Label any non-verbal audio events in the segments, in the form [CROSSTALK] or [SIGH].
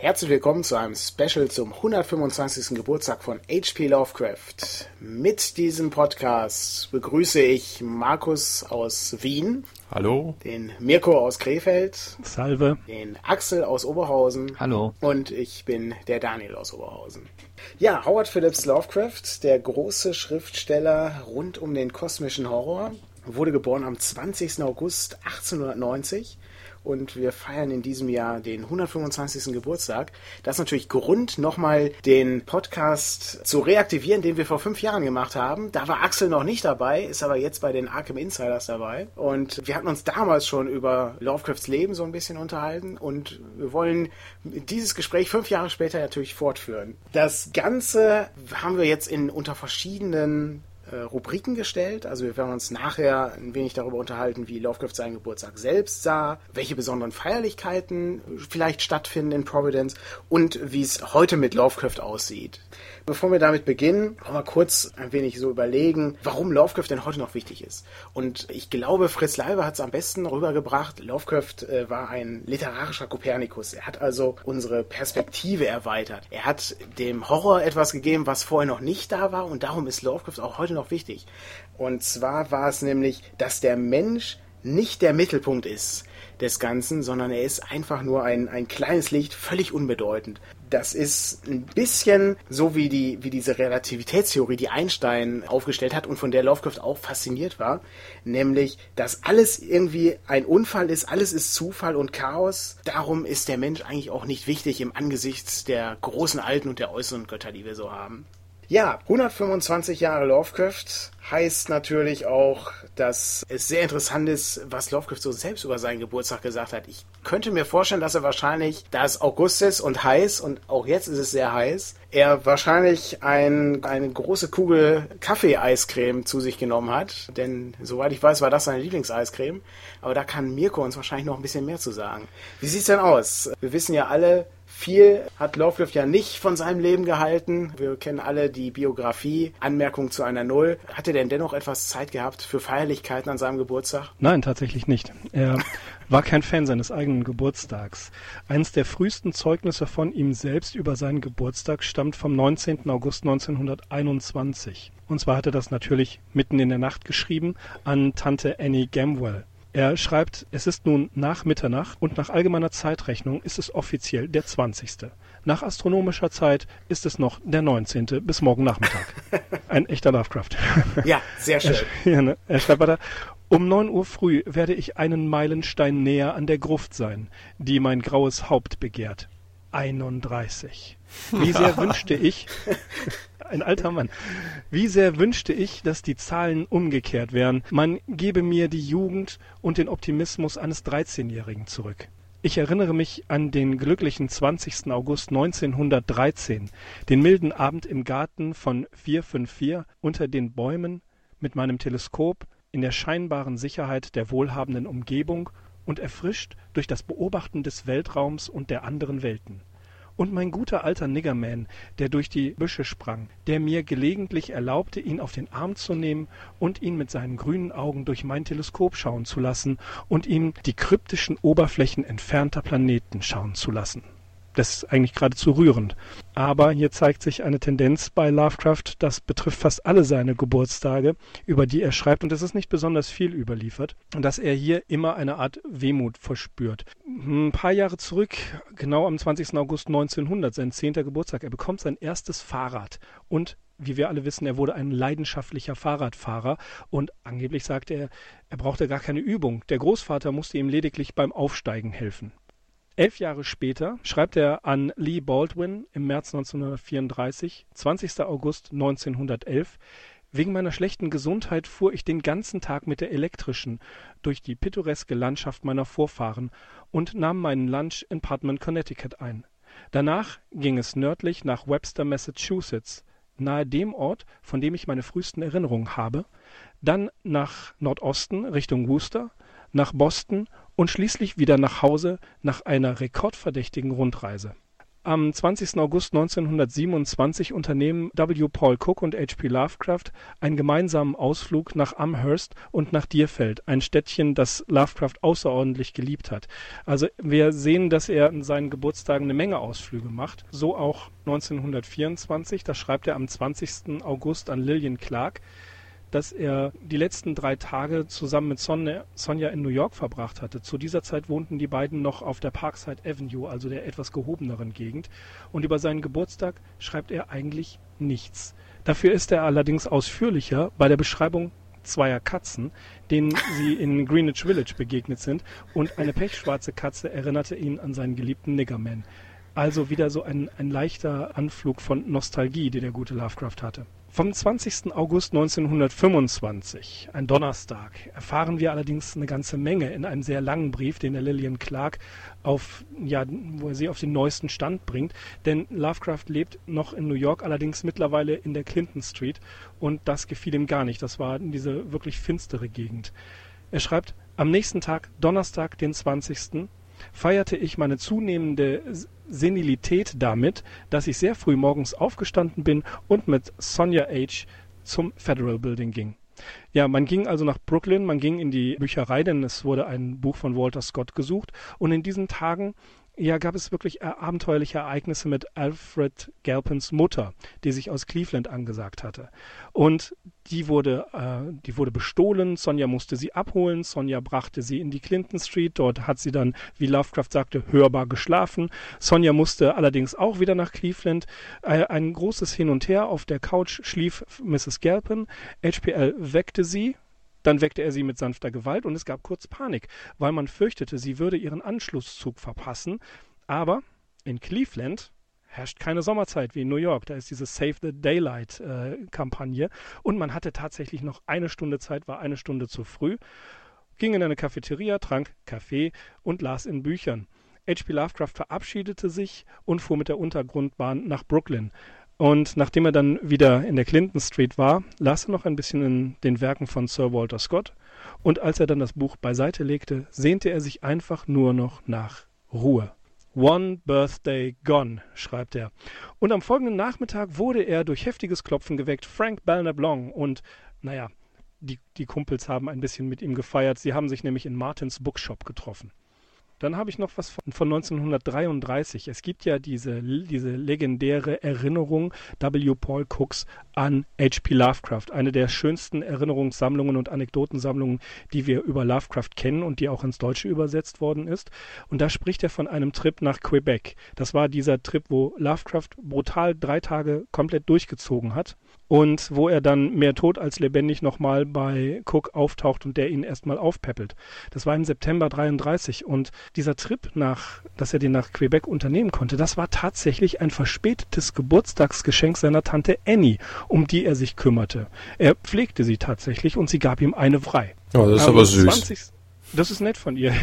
Herzlich willkommen zu einem Special zum 125. Geburtstag von H.P. Lovecraft. Mit diesem Podcast begrüße ich Markus aus Wien. Hallo. Den Mirko aus Krefeld. Salve. Den Axel aus Oberhausen. Hallo. Und ich bin der Daniel aus Oberhausen. Ja, Howard Phillips Lovecraft, der große Schriftsteller rund um den kosmischen Horror, wurde geboren am 20. August 1890 und wir feiern in diesem Jahr den 125. Geburtstag. Das ist natürlich Grund, nochmal den Podcast zu reaktivieren, den wir vor fünf Jahren gemacht haben. Da war Axel noch nicht dabei, ist aber jetzt bei den Arkham Insiders dabei. Und wir hatten uns damals schon über Lovecrafts Leben so ein bisschen unterhalten und wir wollen dieses Gespräch fünf Jahre später natürlich fortführen. Das Ganze haben wir jetzt in unter verschiedenen äh, Rubriken gestellt. Also wir werden uns nachher ein wenig darüber unterhalten, wie Lovecraft seinen Geburtstag selbst sah, welche besonderen Feierlichkeiten vielleicht stattfinden in Providence und wie es heute mit Lovecraft aussieht. Bevor wir damit beginnen, wollen wir kurz ein wenig so überlegen, warum Lovecraft denn heute noch wichtig ist. Und ich glaube, Fritz Leiber hat es am besten rübergebracht. Lovecraft äh, war ein literarischer Kopernikus. Er hat also unsere Perspektive erweitert. Er hat dem Horror etwas gegeben, was vorher noch nicht da war und darum ist Lovecraft auch heute noch wichtig. Und zwar war es nämlich, dass der Mensch nicht der Mittelpunkt ist des Ganzen, sondern er ist einfach nur ein, ein kleines Licht, völlig unbedeutend. Das ist ein bisschen so wie, die, wie diese Relativitätstheorie, die Einstein aufgestellt hat und von der Lovecraft auch fasziniert war, nämlich, dass alles irgendwie ein Unfall ist, alles ist Zufall und Chaos. Darum ist der Mensch eigentlich auch nicht wichtig im Angesicht der großen Alten und der äußeren Götter, die wir so haben. Ja, 125 Jahre Lovecraft heißt natürlich auch, dass es sehr interessant ist, was Lovecraft so selbst über seinen Geburtstag gesagt hat. Ich könnte mir vorstellen, dass er wahrscheinlich, da es August ist und heiß und auch jetzt ist es sehr heiß, er wahrscheinlich ein, eine große Kugel Kaffee-Eiscreme zu sich genommen hat. Denn soweit ich weiß, war das seine Lieblingseiscreme. Aber da kann Mirko uns wahrscheinlich noch ein bisschen mehr zu sagen. Wie sieht's denn aus? Wir wissen ja alle, viel hat Lovecraft ja nicht von seinem Leben gehalten. Wir kennen alle die Biografie, Anmerkung zu einer Null. Hat er denn dennoch etwas Zeit gehabt für Feierlichkeiten an seinem Geburtstag? Nein, tatsächlich nicht. Er war kein Fan seines eigenen Geburtstags. Eines der frühesten Zeugnisse von ihm selbst über seinen Geburtstag stammt vom 19. August 1921. Und zwar hat er das natürlich mitten in der Nacht geschrieben an Tante Annie Gamwell. Er schreibt, es ist nun nach Mitternacht und nach allgemeiner Zeitrechnung ist es offiziell der 20. Nach astronomischer Zeit ist es noch der 19. bis morgen Nachmittag. [LAUGHS] Ein echter Lovecraft. Ja, sehr schön. Er, [LAUGHS] ja, ne? er schreibt weiter, um neun Uhr früh werde ich einen Meilenstein näher an der Gruft sein, die mein graues Haupt begehrt. 31. Wie sehr [LAUGHS] wünschte ich, ein alter Mann, wie sehr wünschte ich, dass die Zahlen umgekehrt wären. Man gebe mir die Jugend und den Optimismus eines 13-Jährigen zurück. Ich erinnere mich an den glücklichen 20. August 1913, den milden Abend im Garten von 454 unter den Bäumen mit meinem Teleskop in der scheinbaren Sicherheit der wohlhabenden Umgebung und erfrischt durch das Beobachten des Weltraums und der anderen Welten. Und mein guter alter Niggerman, der durch die Büsche sprang, der mir gelegentlich erlaubte, ihn auf den Arm zu nehmen und ihn mit seinen grünen Augen durch mein Teleskop schauen zu lassen und ihm die kryptischen Oberflächen entfernter Planeten schauen zu lassen das ist eigentlich geradezu rührend. Aber hier zeigt sich eine Tendenz bei Lovecraft, das betrifft fast alle seine Geburtstage, über die er schreibt, und es ist nicht besonders viel überliefert, dass er hier immer eine Art Wehmut verspürt. Ein paar Jahre zurück, genau am 20. August 1900, sein zehnter Geburtstag, er bekommt sein erstes Fahrrad und wie wir alle wissen, er wurde ein leidenschaftlicher Fahrradfahrer und angeblich sagte er, er brauchte gar keine Übung. Der Großvater musste ihm lediglich beim Aufsteigen helfen. Elf Jahre später schreibt er an Lee Baldwin im März 1934, 20. August 1911, Wegen meiner schlechten Gesundheit fuhr ich den ganzen Tag mit der elektrischen durch die pittoreske Landschaft meiner Vorfahren und nahm meinen Lunch in Parkman, Connecticut ein. Danach ging es nördlich nach Webster, Massachusetts, nahe dem Ort, von dem ich meine frühesten Erinnerungen habe, dann nach Nordosten Richtung Worcester, nach Boston und schließlich wieder nach Hause nach einer rekordverdächtigen Rundreise. Am 20. August 1927 unternehmen W. Paul Cook und H. P. Lovecraft einen gemeinsamen Ausflug nach Amherst und nach Deerfield, ein Städtchen, das Lovecraft außerordentlich geliebt hat. Also wir sehen, dass er an seinen Geburtstagen eine Menge Ausflüge macht. So auch 1924, das schreibt er am 20. August an Lillian Clark dass er die letzten drei Tage zusammen mit Sonja, Sonja in New York verbracht hatte. Zu dieser Zeit wohnten die beiden noch auf der Parkside Avenue, also der etwas gehobeneren Gegend. Und über seinen Geburtstag schreibt er eigentlich nichts. Dafür ist er allerdings ausführlicher bei der Beschreibung zweier Katzen, denen sie in Greenwich Village begegnet sind, und eine pechschwarze Katze erinnerte ihn an seinen geliebten Niggerman. Also wieder so ein, ein leichter Anflug von Nostalgie, die der gute Lovecraft hatte. Vom 20. August 1925, ein Donnerstag, erfahren wir allerdings eine ganze Menge in einem sehr langen Brief, den der Lillian Clark auf, ja, wo er sie auf den neuesten Stand bringt. Denn Lovecraft lebt noch in New York, allerdings mittlerweile in der Clinton Street und das gefiel ihm gar nicht. Das war diese wirklich finstere Gegend. Er schreibt, am nächsten Tag, Donnerstag, den 20 feierte ich meine zunehmende Senilität damit, dass ich sehr früh morgens aufgestanden bin und mit Sonja H. zum Federal Building ging. Ja, man ging also nach Brooklyn, man ging in die Bücherei, denn es wurde ein Buch von Walter Scott gesucht. Und in diesen Tagen ja, gab es wirklich abenteuerliche Ereignisse mit Alfred Galpins Mutter, die sich aus Cleveland angesagt hatte. Und die wurde, äh, die wurde bestohlen. Sonja musste sie abholen. Sonja brachte sie in die Clinton Street. Dort hat sie dann, wie Lovecraft sagte, hörbar geschlafen. Sonja musste allerdings auch wieder nach Cleveland. Äh, ein großes Hin und Her. Auf der Couch schlief Mrs. Galpin. HPL weckte sie dann weckte er sie mit sanfter Gewalt und es gab kurz Panik, weil man fürchtete, sie würde ihren Anschlusszug verpassen. Aber in Cleveland herrscht keine Sommerzeit wie in New York. Da ist diese Save the Daylight äh, und man hatte tatsächlich noch eine Stunde Zeit, war eine Stunde zu früh, ging in eine Cafeteria, trank Kaffee und las in Büchern. H.P. Lovecraft verabschiedete sich und fuhr mit der Untergrundbahn nach Brooklyn. Und nachdem er dann wieder in der Clinton Street war, las er noch ein bisschen in den Werken von Sir Walter Scott. Und als er dann das Buch beiseite legte, sehnte er sich einfach nur noch nach Ruhe. One Birthday Gone, schreibt er. Und am folgenden Nachmittag wurde er durch heftiges Klopfen geweckt. Frank Belknap Long und, naja, die, die Kumpels haben ein bisschen mit ihm gefeiert. Sie haben sich nämlich in Martins Bookshop getroffen. Dann habe ich noch was von, von 1933. Es gibt ja diese, diese legendäre Erinnerung W. Paul Cooks an H.P. Lovecraft. Eine der schönsten Erinnerungssammlungen und Anekdotensammlungen, die wir über Lovecraft kennen und die auch ins Deutsche übersetzt worden ist. Und da spricht er von einem Trip nach Quebec. Das war dieser Trip, wo Lovecraft brutal drei Tage komplett durchgezogen hat und wo er dann mehr tot als lebendig nochmal bei Cook auftaucht und der ihn erstmal aufpäppelt. Das war im September 33 und dieser Trip nach, dass er den nach Quebec unternehmen konnte, das war tatsächlich ein verspätetes Geburtstagsgeschenk seiner Tante Annie, um die er sich kümmerte. Er pflegte sie tatsächlich und sie gab ihm eine frei. Oh, das ist Am aber süß. 20. Das ist nett von ihr.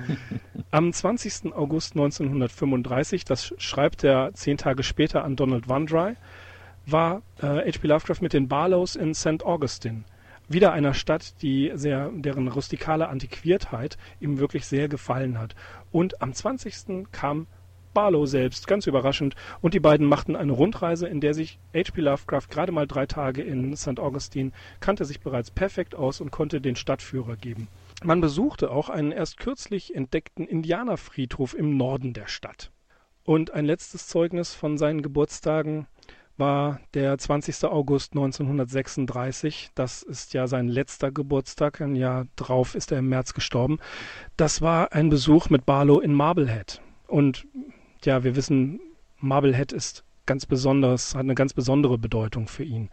[LAUGHS] Am 20. August 1935, das schreibt er zehn Tage später an Donald Wandry, war äh, H.P. Lovecraft mit den Barlows in St. Augustine. Wieder einer Stadt, die sehr, deren rustikale Antiquiertheit ihm wirklich sehr gefallen hat. Und am 20. kam Barlow selbst, ganz überraschend, und die beiden machten eine Rundreise, in der sich H.P. Lovecraft gerade mal drei Tage in St. Augustine kannte sich bereits perfekt aus und konnte den Stadtführer geben. Man besuchte auch einen erst kürzlich entdeckten Indianerfriedhof im Norden der Stadt. Und ein letztes Zeugnis von seinen Geburtstagen war der 20. August 1936. Das ist ja sein letzter Geburtstag. Ein Jahr drauf ist er im März gestorben. Das war ein Besuch mit Barlow in Marblehead. Und ja, wir wissen, Marblehead ist ganz besonders, hat eine ganz besondere Bedeutung für ihn.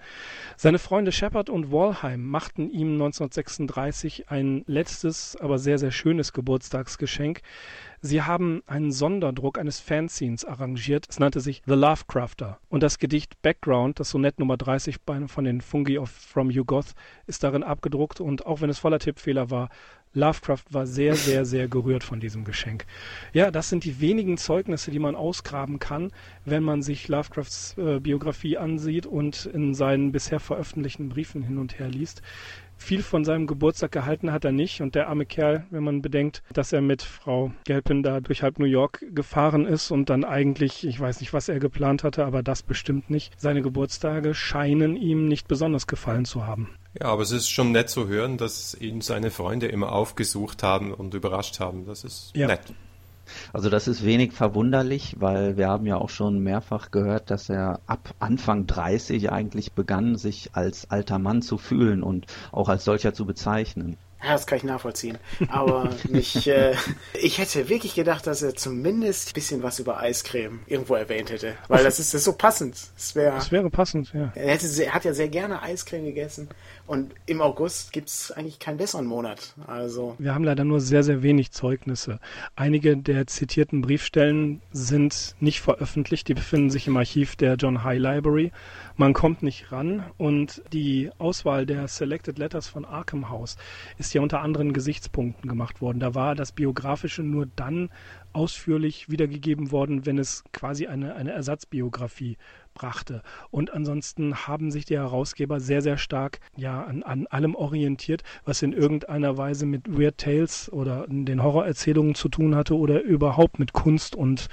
Seine Freunde Shepard und Walheim machten ihm 1936 ein letztes, aber sehr, sehr schönes Geburtstagsgeschenk. Sie haben einen Sonderdruck eines Fanzines arrangiert. Es nannte sich The Lovecrafter. Und das Gedicht Background, das Sonett Nummer 30 von den Fungi of From Yugoth, ist darin abgedruckt. Und auch wenn es voller Tippfehler war, Lovecraft war sehr, sehr, sehr gerührt von diesem Geschenk. Ja, das sind die wenigen Zeugnisse, die man ausgraben kann, wenn man sich Lovecrafts äh, Biografie ansieht und in seinen bisher veröffentlichten Briefen hin und her liest. viel von seinem Geburtstag gehalten hat er nicht. Und der arme Kerl, wenn man bedenkt, dass er mit Frau Gelpin da durch halb New York gefahren ist und dann eigentlich, ich weiß nicht, was er geplant hatte, aber das bestimmt nicht. Seine Geburtstage scheinen ihm nicht besonders gefallen zu haben. Ja, aber es ist schon nett zu hören, dass ihn seine Freunde immer aufgesucht haben und überrascht haben. Das ist ja. nett. Also das ist wenig verwunderlich, weil wir haben ja auch schon mehrfach gehört, dass er ab Anfang 30 eigentlich begann, sich als alter Mann zu fühlen und auch als solcher zu bezeichnen. Ja, das kann ich nachvollziehen. Aber [LAUGHS] mich, äh, ich hätte wirklich gedacht, dass er zumindest ein bisschen was über Eiscreme irgendwo erwähnt hätte. Weil das ist, das ist so passend. Das, wär, das wäre passend, ja. Er, hätte, er hat ja sehr gerne Eiscreme gegessen. Und im August gibt es eigentlich keinen besseren Monat. Also. Wir haben leider nur sehr, sehr wenig Zeugnisse. Einige der zitierten Briefstellen sind nicht veröffentlicht. Die befinden sich im Archiv der John High Library. Man kommt nicht ran und die Auswahl der Selected Letters von Arkham House ist ja unter anderen Gesichtspunkten gemacht worden. Da war das Biografische nur dann ausführlich wiedergegeben worden, wenn es quasi eine, eine Ersatzbiografie brachte. Und ansonsten haben sich die Herausgeber sehr, sehr stark ja an, an allem orientiert, was in irgendeiner Weise mit Weird Tales oder den Horrorerzählungen zu tun hatte oder überhaupt mit Kunst und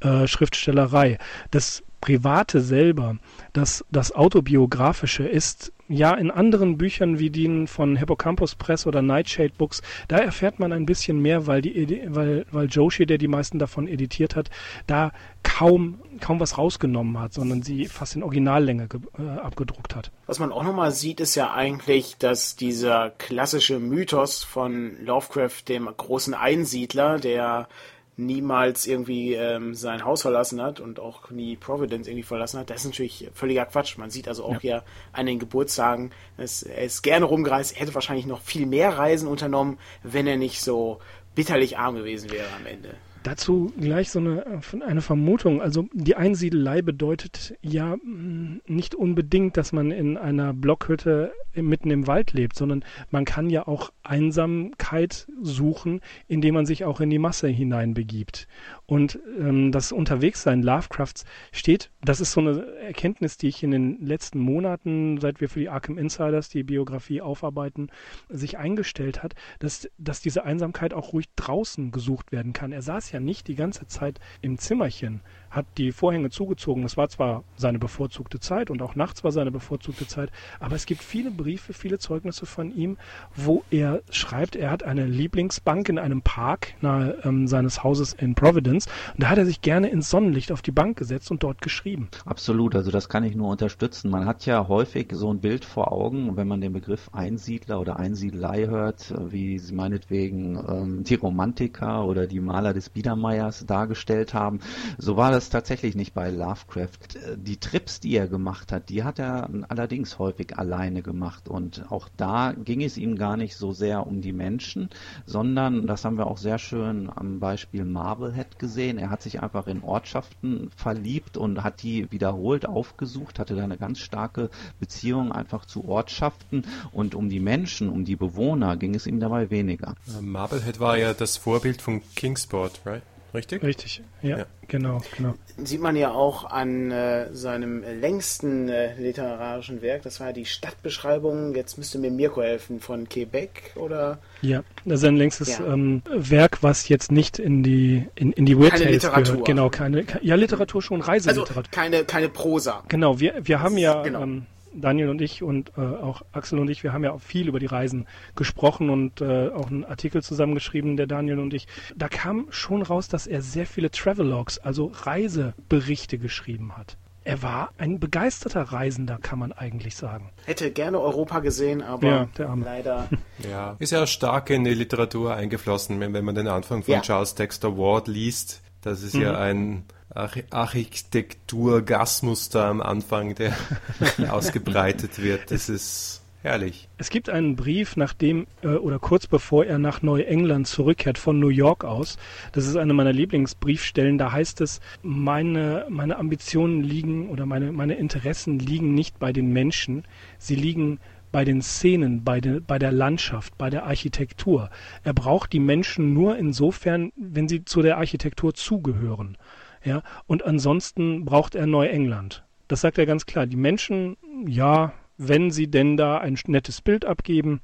äh, Schriftstellerei. Das Private selber, das, das Autobiografische ist ja in anderen Büchern wie denen von Hippocampus Press oder Nightshade Books, da erfährt man ein bisschen mehr, weil, die, weil, weil Joshi, der die meisten davon editiert hat, da kaum, kaum was rausgenommen hat, sondern sie fast in Originallänge äh, abgedruckt hat. Was man auch nochmal sieht, ist ja eigentlich, dass dieser klassische Mythos von Lovecraft, dem großen Einsiedler, der niemals irgendwie ähm, sein Haus verlassen hat und auch nie Providence irgendwie verlassen hat, das ist natürlich völliger Quatsch. Man sieht also auch ja. hier an den Geburtstagen, dass er ist gerne rumgereist, er hätte wahrscheinlich noch viel mehr Reisen unternommen, wenn er nicht so bitterlich arm gewesen wäre am Ende. Dazu gleich so eine, eine Vermutung. Also die Einsiedelei bedeutet ja mm, nicht unbedingt, dass man in einer Blockhütte mitten im Wald lebt, sondern man kann ja auch Einsamkeit suchen, indem man sich auch in die Masse hineinbegibt. Und ähm, das Unterwegssein Lovecrafts steht, das ist so eine Erkenntnis, die ich in den letzten Monaten, seit wir für die Arkham Insiders die Biografie aufarbeiten, sich eingestellt hat, dass, dass diese Einsamkeit auch ruhig draußen gesucht werden kann. Er saß ja nicht die ganze Zeit im Zimmerchen, hat die Vorhänge zugezogen. Das war zwar seine bevorzugte Zeit und auch nachts war seine bevorzugte Zeit, aber es gibt viele Briefe, viele Zeugnisse von ihm, wo er schreibt, er hat eine Lieblingsbank in einem Park nahe ähm, seines Hauses in Providence und da hat er sich gerne ins Sonnenlicht auf die Bank gesetzt und dort geschrieben. Absolut, also das kann ich nur unterstützen. Man hat ja häufig so ein Bild vor Augen, wenn man den Begriff Einsiedler oder Einsiedelei hört, wie sie meinetwegen ähm, die Romantiker oder die Maler des Biedermeiers dargestellt haben. So war das tatsächlich nicht bei Lovecraft. Die Trips, die er gemacht hat, die hat er allerdings häufig alleine gemacht. Und auch da ging es ihm gar nicht so sehr um die Menschen, sondern, das haben wir auch sehr schön am Beispiel Marblehead gesehen, er hat sich einfach in Ortschaften verliebt und hat die wiederholt aufgesucht, hatte da eine ganz starke Beziehung einfach zu Ortschaften und um die Menschen, um die Bewohner ging es ihm dabei weniger. Marblehead war ja das Vorbild von Kingsport, right? Richtig? Richtig, ja, ja, genau, genau. Sieht man ja auch an äh, seinem längsten äh, literarischen Werk, das war die Stadtbeschreibung, jetzt müsste mir Mirko helfen, von Quebec oder? Ja, das ist ein längstes ja. ähm, Werk, was jetzt nicht in die in, in die Weird keine Tales Literatur. gehört. Genau, keine, ja, Literatur schon, Reiseliteratur. Also keine, keine Prosa. Genau, wir, wir haben ja genau. ähm, Daniel und ich und äh, auch Axel und ich, wir haben ja auch viel über die Reisen gesprochen und äh, auch einen Artikel zusammengeschrieben, der Daniel und ich. Da kam schon raus, dass er sehr viele Travelogs, also Reiseberichte geschrieben hat. Er war ein begeisterter Reisender, kann man eigentlich sagen. Hätte gerne Europa gesehen, aber ja, leider. [LAUGHS] Ja, ist ja stark in die Literatur eingeflossen, wenn, wenn man den Anfang von ja. Charles Dexter Ward liest. Das ist mhm. ja ein Architektur-Gasmuster am Anfang, der [LAUGHS] ausgebreitet wird. Das ist herrlich. Es gibt einen Brief, nachdem äh, oder kurz bevor er nach Neuengland zurückkehrt, von New York aus. Das ist eine meiner Lieblingsbriefstellen. Da heißt es, meine, meine Ambitionen liegen oder meine, meine Interessen liegen nicht bei den Menschen, sie liegen bei den Szenen, bei, de, bei der Landschaft, bei der Architektur. Er braucht die Menschen nur insofern, wenn sie zu der Architektur zugehören. Ja, und ansonsten braucht er Neuengland. Das sagt er ganz klar. Die Menschen, ja, wenn sie denn da ein nettes Bild abgeben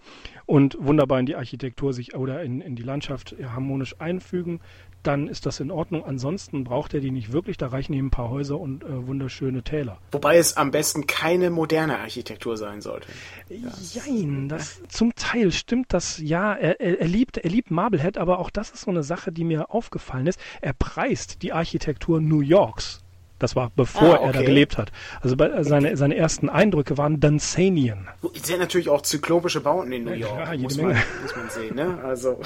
und wunderbar in die Architektur sich oder in, in die Landschaft harmonisch einfügen, dann ist das in Ordnung. Ansonsten braucht er die nicht wirklich. Da reichen ihm ein paar Häuser und äh, wunderschöne Täler. Wobei es am besten keine moderne Architektur sein sollte. Das, Jein, das, zum Teil stimmt das. Ja, er, er, er, liebt, er liebt Marblehead, aber auch das ist so eine Sache, die mir aufgefallen ist. Er preist die Architektur New Yorks. Das war bevor ah, okay. er da gelebt hat. Also bei, äh, seine, seine ersten Eindrücke waren Dunsanian. Sind natürlich auch zyklopische Bauten in New York. Ja, jede muss Menge. Man, muss man sehen, ne? Also.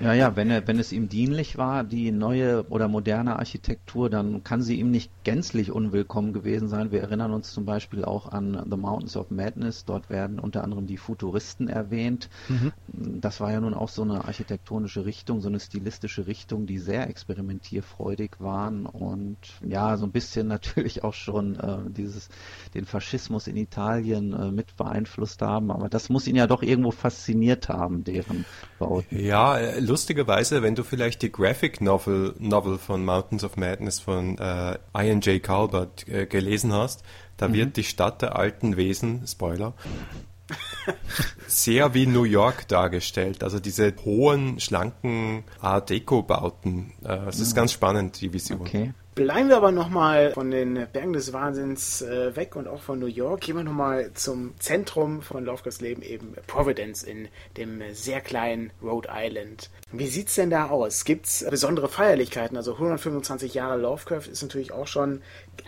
Ja, ja, wenn, er, wenn es ihm dienlich war, die neue oder moderne Architektur, dann kann sie ihm nicht gänzlich unwillkommen gewesen sein. Wir erinnern uns zum Beispiel auch an The Mountains of Madness. Dort werden unter anderem die Futuristen erwähnt. Mhm. Das war ja nun auch so eine architektonische Richtung, so eine stilistische Richtung, die sehr experimentierfreudig waren und ja, so ein bisschen [LAUGHS] natürlich auch schon äh, dieses, den Faschismus in Italien äh, mit beeinflusst haben. Aber das muss ihn ja doch irgendwo fasziniert haben, deren Bauten. Ja, äh, lustigerweise, wenn du vielleicht die Graphic Novel, Novel von Mountains of Madness von äh, Ian J. Calvert äh, gelesen hast, da mhm. wird die Stadt der alten Wesen, Spoiler, sehr wie New York dargestellt. Also diese hohen, schlanken Art Deco-Bauten. Äh, es ist mhm. ganz spannend, die Vision. Okay. Bleiben wir aber nochmal von den Bergen des Wahnsinns äh, weg und auch von New York. Gehen wir nochmal zum Zentrum von Lovecrafts Leben, eben Providence in dem sehr kleinen Rhode Island. Wie sieht's denn da aus? Gibt's besondere Feierlichkeiten? Also 125 Jahre Lovecraft ist natürlich auch schon,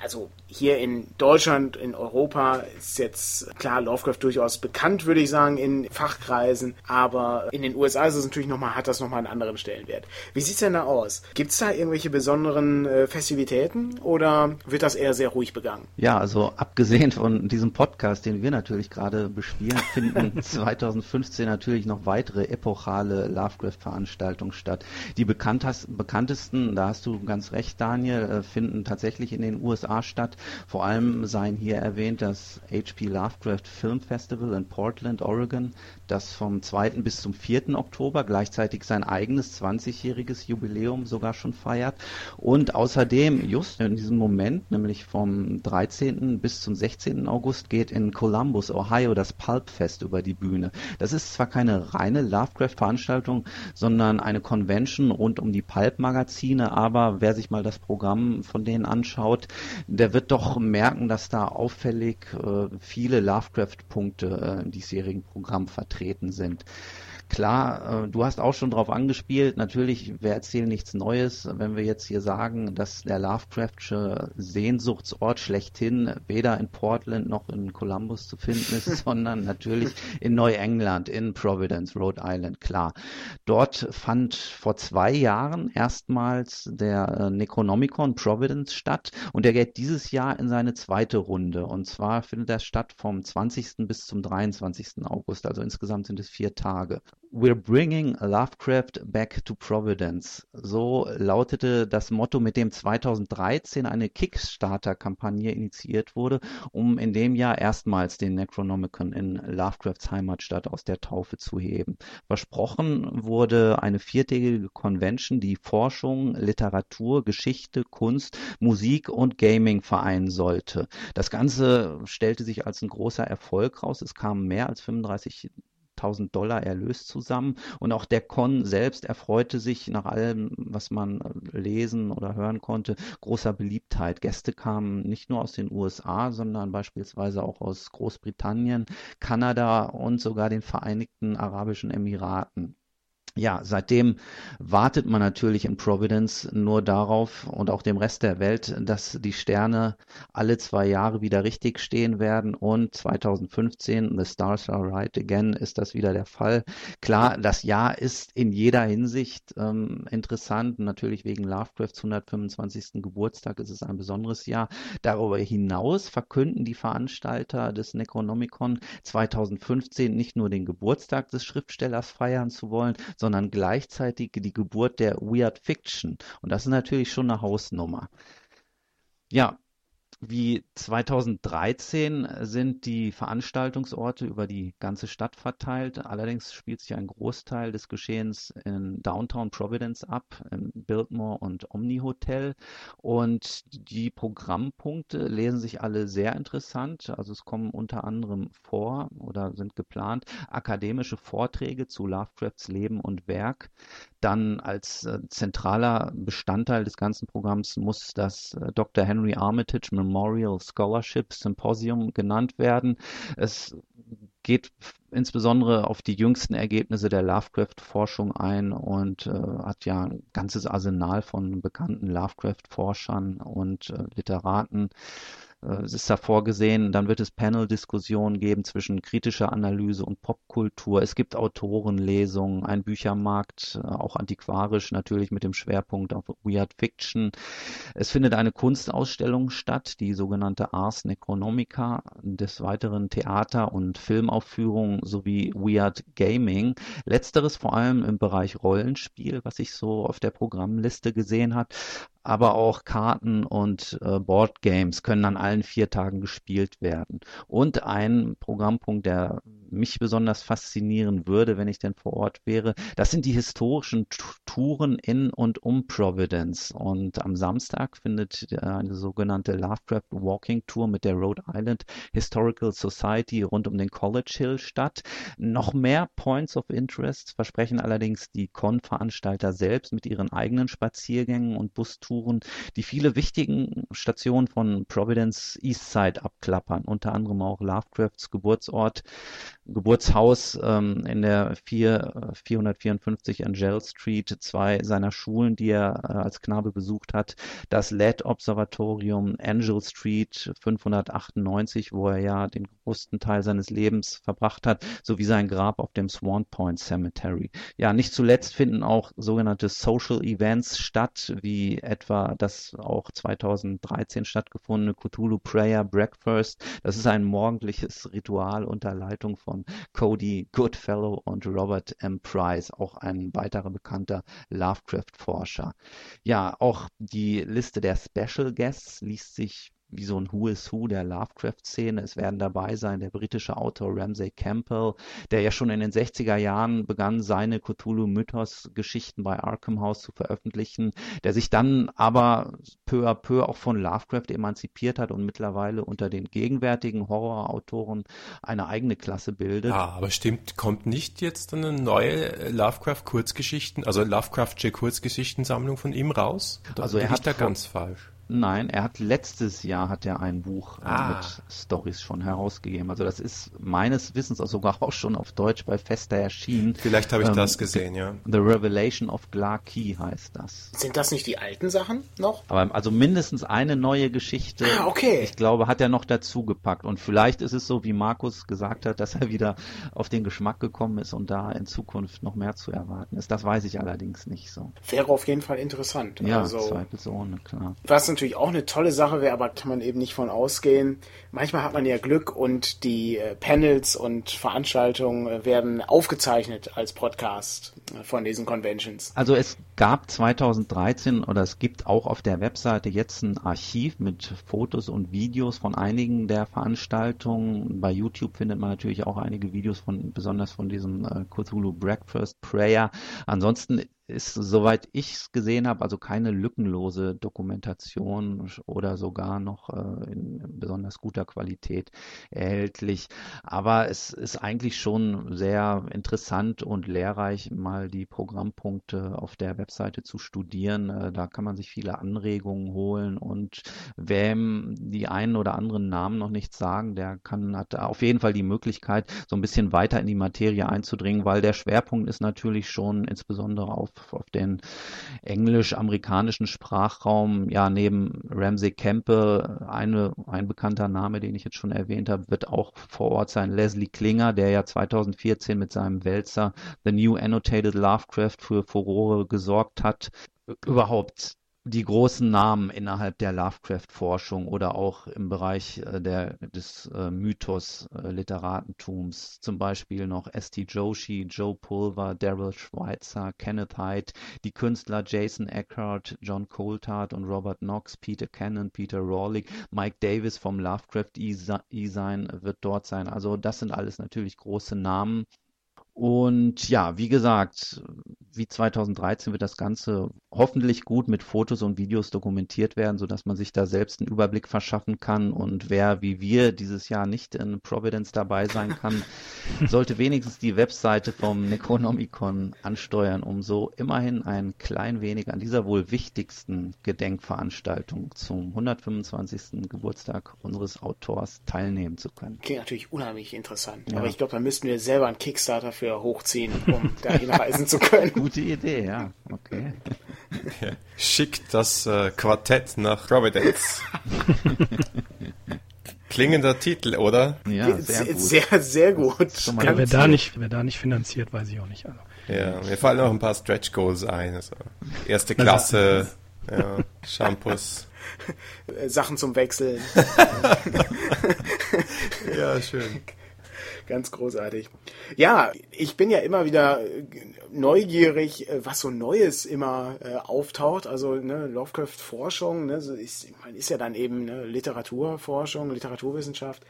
also hier in Deutschland, in Europa ist jetzt klar Lovecraft durchaus bekannt, würde ich sagen, in Fachkreisen, aber in den USA ist es natürlich nochmal, hat das nochmal einen anderen Stellenwert. Wie sieht's denn da aus? Gibt's da irgendwelche besonderen äh, Festivitäten oder wird das eher sehr ruhig begangen? Ja, also abgesehen von diesem Podcast, den wir natürlich gerade bespielen, finden [LAUGHS] 2015 natürlich noch weitere epochale Lovecraft-Veranstaltungen statt. Die bekanntesten, da hast du ganz recht, Daniel, äh, finden tatsächlich in den USA statt. Vor allem seien hier erwähnt das HP Lovecraft Film Festival in Portland, Oregon, das vom 2. bis zum 4. Oktober gleichzeitig sein eigenes 20-jähriges Jubiläum sogar schon feiert. Und außerdem, just in diesem Moment, nämlich vom 13. bis zum 16. August, geht in Columbus, Ohio, das Pulp Fest über die Bühne. Das ist zwar keine reine Lovecraft-Veranstaltung, sondern eine Convention rund um die Pulp-Magazine, aber wer sich mal das Programm von denen anschaut, der wird doch merken, dass da auffällig äh, viele Lovecraft-Punkte äh, im diesjährigen Programm vertreten sind. Klar, äh, du hast auch schon darauf angespielt, natürlich, wir erzählen nichts Neues, wenn wir jetzt hier sagen, dass der Lovecraftsche Sehnsuchtsort schlechthin weder in Portland noch in Columbus zu finden ist, [LAUGHS] sondern natürlich in Neuengland, in Providence, Rhode Island, klar. Dort fand vor zwei Jahren erstmals der äh, Necronomicon Providence statt und der geht dieses Jahr in seine zweite Runde. Und zwar findet er statt vom 20. bis zum 23. August, also insgesamt sind es vier Tage. We're bringing Lovecraft back to Providence. So lautete das Motto, mit dem 2013 eine Kickstarter-Kampagne initiiert wurde, um in dem Jahr erstmals den Necronomicon in Lovecrafts Heimatstadt aus der Taufe zu heben. Versprochen wurde eine viertägige Convention, die Forschung, Literatur, Geschichte, Kunst, Musik und Gaming vereinen sollte. Das Ganze stellte sich als ein großer Erfolg raus. Es kamen mehr als 35 1000 Dollar Erlös zusammen. Und auch der Con selbst erfreute sich nach allem, was man äh, lesen oder hören konnte, großer Beliebtheit. Gäste kamen nicht nur aus den USA, sondern beispielsweise auch aus Großbritannien, Kanada und sogar den Vereinigten Arabischen Emiraten ja, seitdem wartet man natürlich in Providence nur darauf und auch dem Rest der Welt, dass die Sterne alle zwei Jahre wieder richtig stehen werden und 2015, The Stars Are Right Again, ist das wieder der Fall. Klar, das Jahr ist in jeder Hinsicht ähm, interessant, natürlich wegen Lovecrafts 125. Geburtstag ist es ein besonderes Jahr. Darüber hinaus verkünden die Veranstalter des Necronomicon 2015 nicht nur den Geburtstag des Schriftstellers feiern zu wollen, sondern gleichzeitig die Geburt der Weird Fiction. Und das ist natürlich schon eine Hausnummer. Ja, Wie 2013 sind die Veranstaltungsorte über die ganze Stadt verteilt. Allerdings spielt sich ein Großteil des Geschehens in Downtown Providence ab, im Biltmore und Omni Hotel. Und die Programmpunkte lesen sich alle sehr interessant. Also es kommen unter anderem vor oder sind geplant akademische Vorträge zu Lovecrafts Leben und Werk. Dann als äh, zentraler Bestandteil des ganzen Programms muss das äh, Dr. Henry Armitage Memorial Scholarship Symposium genannt werden. Es geht insbesondere auf die jüngsten Ergebnisse der Lovecraft-Forschung ein und äh, hat ja ein ganzes Arsenal von bekannten Lovecraft-Forschern und äh, Literaten es ist da vorgesehen, dann wird es Panel-Diskussionen geben zwischen kritischer Analyse und Popkultur. Es gibt Autorenlesungen, ein Büchermarkt, äh, auch antiquarisch natürlich mit dem Schwerpunkt auf Weird Fiction. Es findet eine Kunstausstellung statt, die sogenannte Ars Necronomica, des Weiteren Theater- und Filmaufführungen sowie Weird Gaming. Letzteres vor allem im Bereich Rollenspiel, was sich so auf der Programmliste gesehen hat aber auch Karten und äh, Boardgames können an allen vier Tagen gespielt werden. Und ein Programmpunkt, der mich besonders faszinieren würde, wenn ich denn vor Ort wäre, das sind die historischen Touren in und um Providence. Und am Samstag findet eine sogenannte Lovecraft Walking Tour mit der Rhode Island Historical Society rund um den College Hill statt. Noch mehr Points of Interest versprechen allerdings die Con-Veranstalter selbst mit ihren eigenen Spaziergängen und Bustouren Touren, die viele wichtigen Stationen von Providence Eastside abklappern, unter anderem auch Lovecrafts Geburtsort, Geburtshaus ähm, in der 4, 454 Angel Street, zwei seiner Schulen, die er äh, als Knabe besucht hat, das LED Observatorium Angel Street 598, wo er ja den größten Teil seines Lebens verbracht hat, sowie sein Grab auf dem Swan Point Cemetery. Ja, nicht zuletzt finden auch sogenannte Social Events statt, wie etwa das auch 2013 stattgefundene Cthulhu Prayer Breakfast. Das ist ein morgendliches Ritual unter Leitung von Cody Goodfellow und Robert M. Price, auch ein weiterer bekannter Lovecraft-Forscher. Ja, auch die Liste der Special Guests liest sich wie so ein Who is Who der Lovecraft-Szene. Es werden dabei sein der britische Autor Ramsay Campbell, der ja schon in den 60er Jahren begann, seine Cthulhu-Mythos-Geschichten bei Arkham House zu veröffentlichen, der sich dann aber peu à peu auch von Lovecraft emanzipiert hat und mittlerweile unter den gegenwärtigen Horrorautoren eine eigene Klasse bildet. Ja, aber stimmt, kommt nicht jetzt eine neue Lovecraft-Kurzgeschichten, also Lovecraft-J-Kurzgeschichtensammlung von ihm raus? Oder also er hat da ganz falsch. Nein, er hat letztes Jahr hat er ein Buch äh, ah. mit Stories schon herausgegeben. Also das ist meines Wissens auch sogar [LAUGHS] auch schon auf Deutsch bei Fester erschienen. Vielleicht habe ich ähm, das gesehen, ja. The Revelation of Clarkey heißt das. Sind das nicht die alten Sachen noch? Aber also mindestens eine neue Geschichte. Ah, okay. Ich glaube, hat er noch dazu gepackt. Und vielleicht ist es so, wie Markus gesagt hat, dass er wieder auf den Geschmack gekommen ist und da in Zukunft noch mehr zu erwarten ist. Das weiß ich allerdings nicht so. Wäre auf jeden Fall interessant. Ja, also, zweifelsohne, klar. Was natürlich auch eine tolle Sache wäre, aber kann man eben nicht von ausgehen. Manchmal hat man ja Glück und die äh, Panels und Veranstaltungen äh, werden aufgezeichnet als Podcast äh, von diesen Conventions. Also es gab 2013 oder es gibt auch auf der Webseite jetzt ein Archiv mit Fotos und Videos von einigen der Veranstaltungen. Bei YouTube findet man natürlich auch einige Videos von, besonders von diesem Cthulhu Breakfast Prayer. Ansonsten ist, soweit ich es gesehen habe, also keine lückenlose Dokumentation oder sogar noch äh, in besonders guter Qualität erhältlich. Aber es ist eigentlich schon sehr interessant und lehrreich, mal die Programmpunkte auf der Webseite zu studieren. Äh, da kann man sich viele Anregungen holen und wem die einen oder anderen Namen noch nicht sagen, der kann hat auf jeden Fall die Möglichkeit, so ein bisschen weiter in die Materie einzudringen, weil der Schwerpunkt ist natürlich schon insbesondere auf auf den englisch-amerikanischen Sprachraum. Ja, neben Ramsey Campbell, eine, ein bekannter Name, den ich jetzt schon erwähnt habe, wird auch vor Ort sein Leslie Klinger, der ja 2014 mit seinem Wälzer The New Annotated Lovecraft für Furore gesorgt hat. Überhaupt die großen Namen innerhalb der Lovecraft-Forschung oder auch im Bereich äh, der, des äh, Mythos-Literatentums, äh, zum Beispiel noch S.T. Joshi, Joe Pulver, Daryl Schweitzer, Kenneth Hyde, die Künstler Jason Eckhart, John Coulthard und Robert Knox, Peter Cannon, Peter Rawlig, Mike Davis vom Lovecraft E-Sign wird dort sein. Also das sind alles natürlich große Namen, und ja, wie gesagt, wie 2013 wird das Ganze hoffentlich gut mit Fotos und Videos dokumentiert werden, sodass man sich da selbst einen Überblick verschaffen kann. Und wer wie wir dieses Jahr nicht in Providence dabei sein kann, [LAUGHS] sollte wenigstens die Webseite vom Necronomicon ansteuern, um so immerhin ein klein wenig an dieser wohl wichtigsten Gedenkveranstaltung zum 125. Geburtstag unseres Autors teilnehmen zu können. Klingt natürlich unheimlich interessant. Ja. Aber ich glaube, da müssten wir selber einen Kickstarter für dafür hochziehen, um [LAUGHS] dahin reisen zu können. Gute Idee, ja. Okay. Ja. Schickt das äh, Quartett nach Providence. [LAUGHS] Klingender Titel, oder? Ja, sehr gut. Sehr, sehr gut. Ja, wer, da nicht, wer da nicht finanziert, weiß ich auch nicht. Also. Ja, mir fallen noch ein paar Stretch Goals ein. Also erste Klasse, ja, Shampoos. [LAUGHS] Sachen zum Wechseln. ja, schön. [LAUGHS] Ganz großartig. Ja, ich bin ja immer wieder neugierig, äh, was so Neues immer äh, auftaucht. Also ne, Lovecraft-Forschung, ne, so ist, man ist ja dann eben ne, Literaturforschung, Literaturwissenschaft.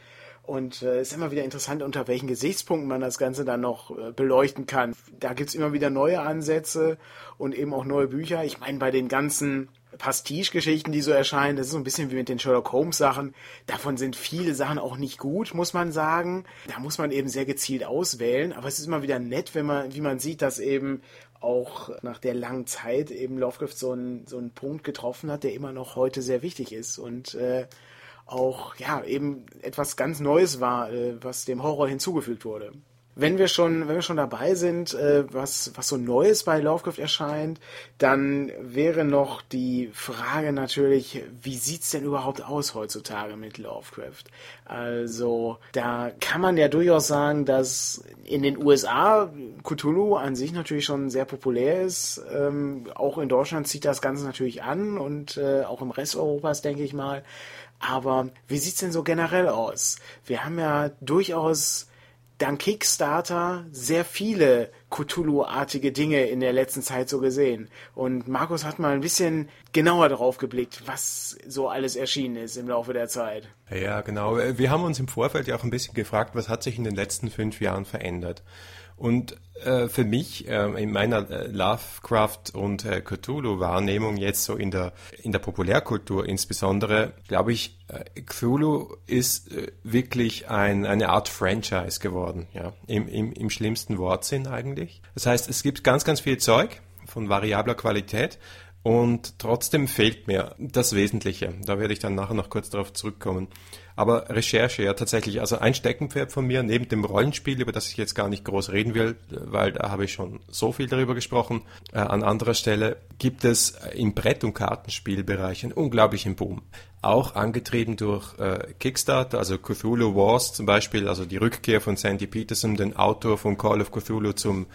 Und es äh, ist immer wieder interessant, unter welchen Gesichtspunkten man das Ganze dann noch äh, beleuchten kann. Da gibt's immer wieder neue Ansätze und eben auch neue Bücher. Ich meine, bei den ganzen Pastiche-Geschichten, die so erscheinen. Das ist so ein bisschen wie mit den Sherlock Holmes-Sachen. Davon sind viele Sachen auch nicht gut, muss man sagen. Da muss man eben sehr gezielt auswählen. Aber es ist immer wieder nett, wenn man, wie man sieht, dass eben auch nach der langen Zeit eben Lovecraft so einen, so einen Punkt getroffen hat, der immer noch heute sehr wichtig ist und äh, auch ja eben etwas ganz Neues war, äh, was dem Horror hinzugefügt wurde. Wenn wir schon, wenn wir schon dabei sind, äh, was, was so Neues bei Lovecraft erscheint, dann wäre noch die Frage natürlich, wie sieht's denn überhaupt aus heutzutage mit Lovecraft? Also, da kann man ja durchaus sagen, dass in den USA Cthulhu an sich natürlich schon sehr populär ist. Ähm, auch in Deutschland zieht das Ganze natürlich an und äh, auch im Rest Europas, denke ich mal. Aber wie sieht's denn so generell aus? Wir haben ja durchaus dank Kickstarter sehr viele Cthulhu-artige Dinge in der letzten Zeit so gesehen. Und Markus hat mal ein bisschen genauer darauf geblickt, was so alles erschienen ist im Laufe der Zeit. Ja, genau. Wir haben uns im Vorfeld ja auch ein bisschen gefragt, was hat sich in den letzten fünf Jahren verändert. Und äh, für mich äh, in meiner äh, Lovecraft und äh, Cthulhu-Wahrnehmung jetzt so in der in der Populärkultur insbesondere, glaube ich, äh, Cthulhu ist wirklich ein, eine Art Franchise geworden, ja, im, im, im schlimmsten Wortsinn eigentlich. Das heißt, es gibt ganz, ganz viel Zeug von variabler Qualität und trotzdem fehlt mir das Wesentliche. Da werde ich dann nachher noch kurz darauf zurückkommen. Aber Recherche, ja tatsächlich. Also ein Steckenpferd von mir, neben dem Rollenspiel, über das ich jetzt gar nicht groß reden will, weil da habe ich schon so viel darüber gesprochen, äh, an anderer Stelle gibt es im Brett- und Kartenspielbereich einen unglaublichen Boom. Auch angetrieben durch äh, Kickstarter, also Cthulhu Wars zum Beispiel, also die Rückkehr von Sandy Peterson, den Autor von Call of Cthulhu zum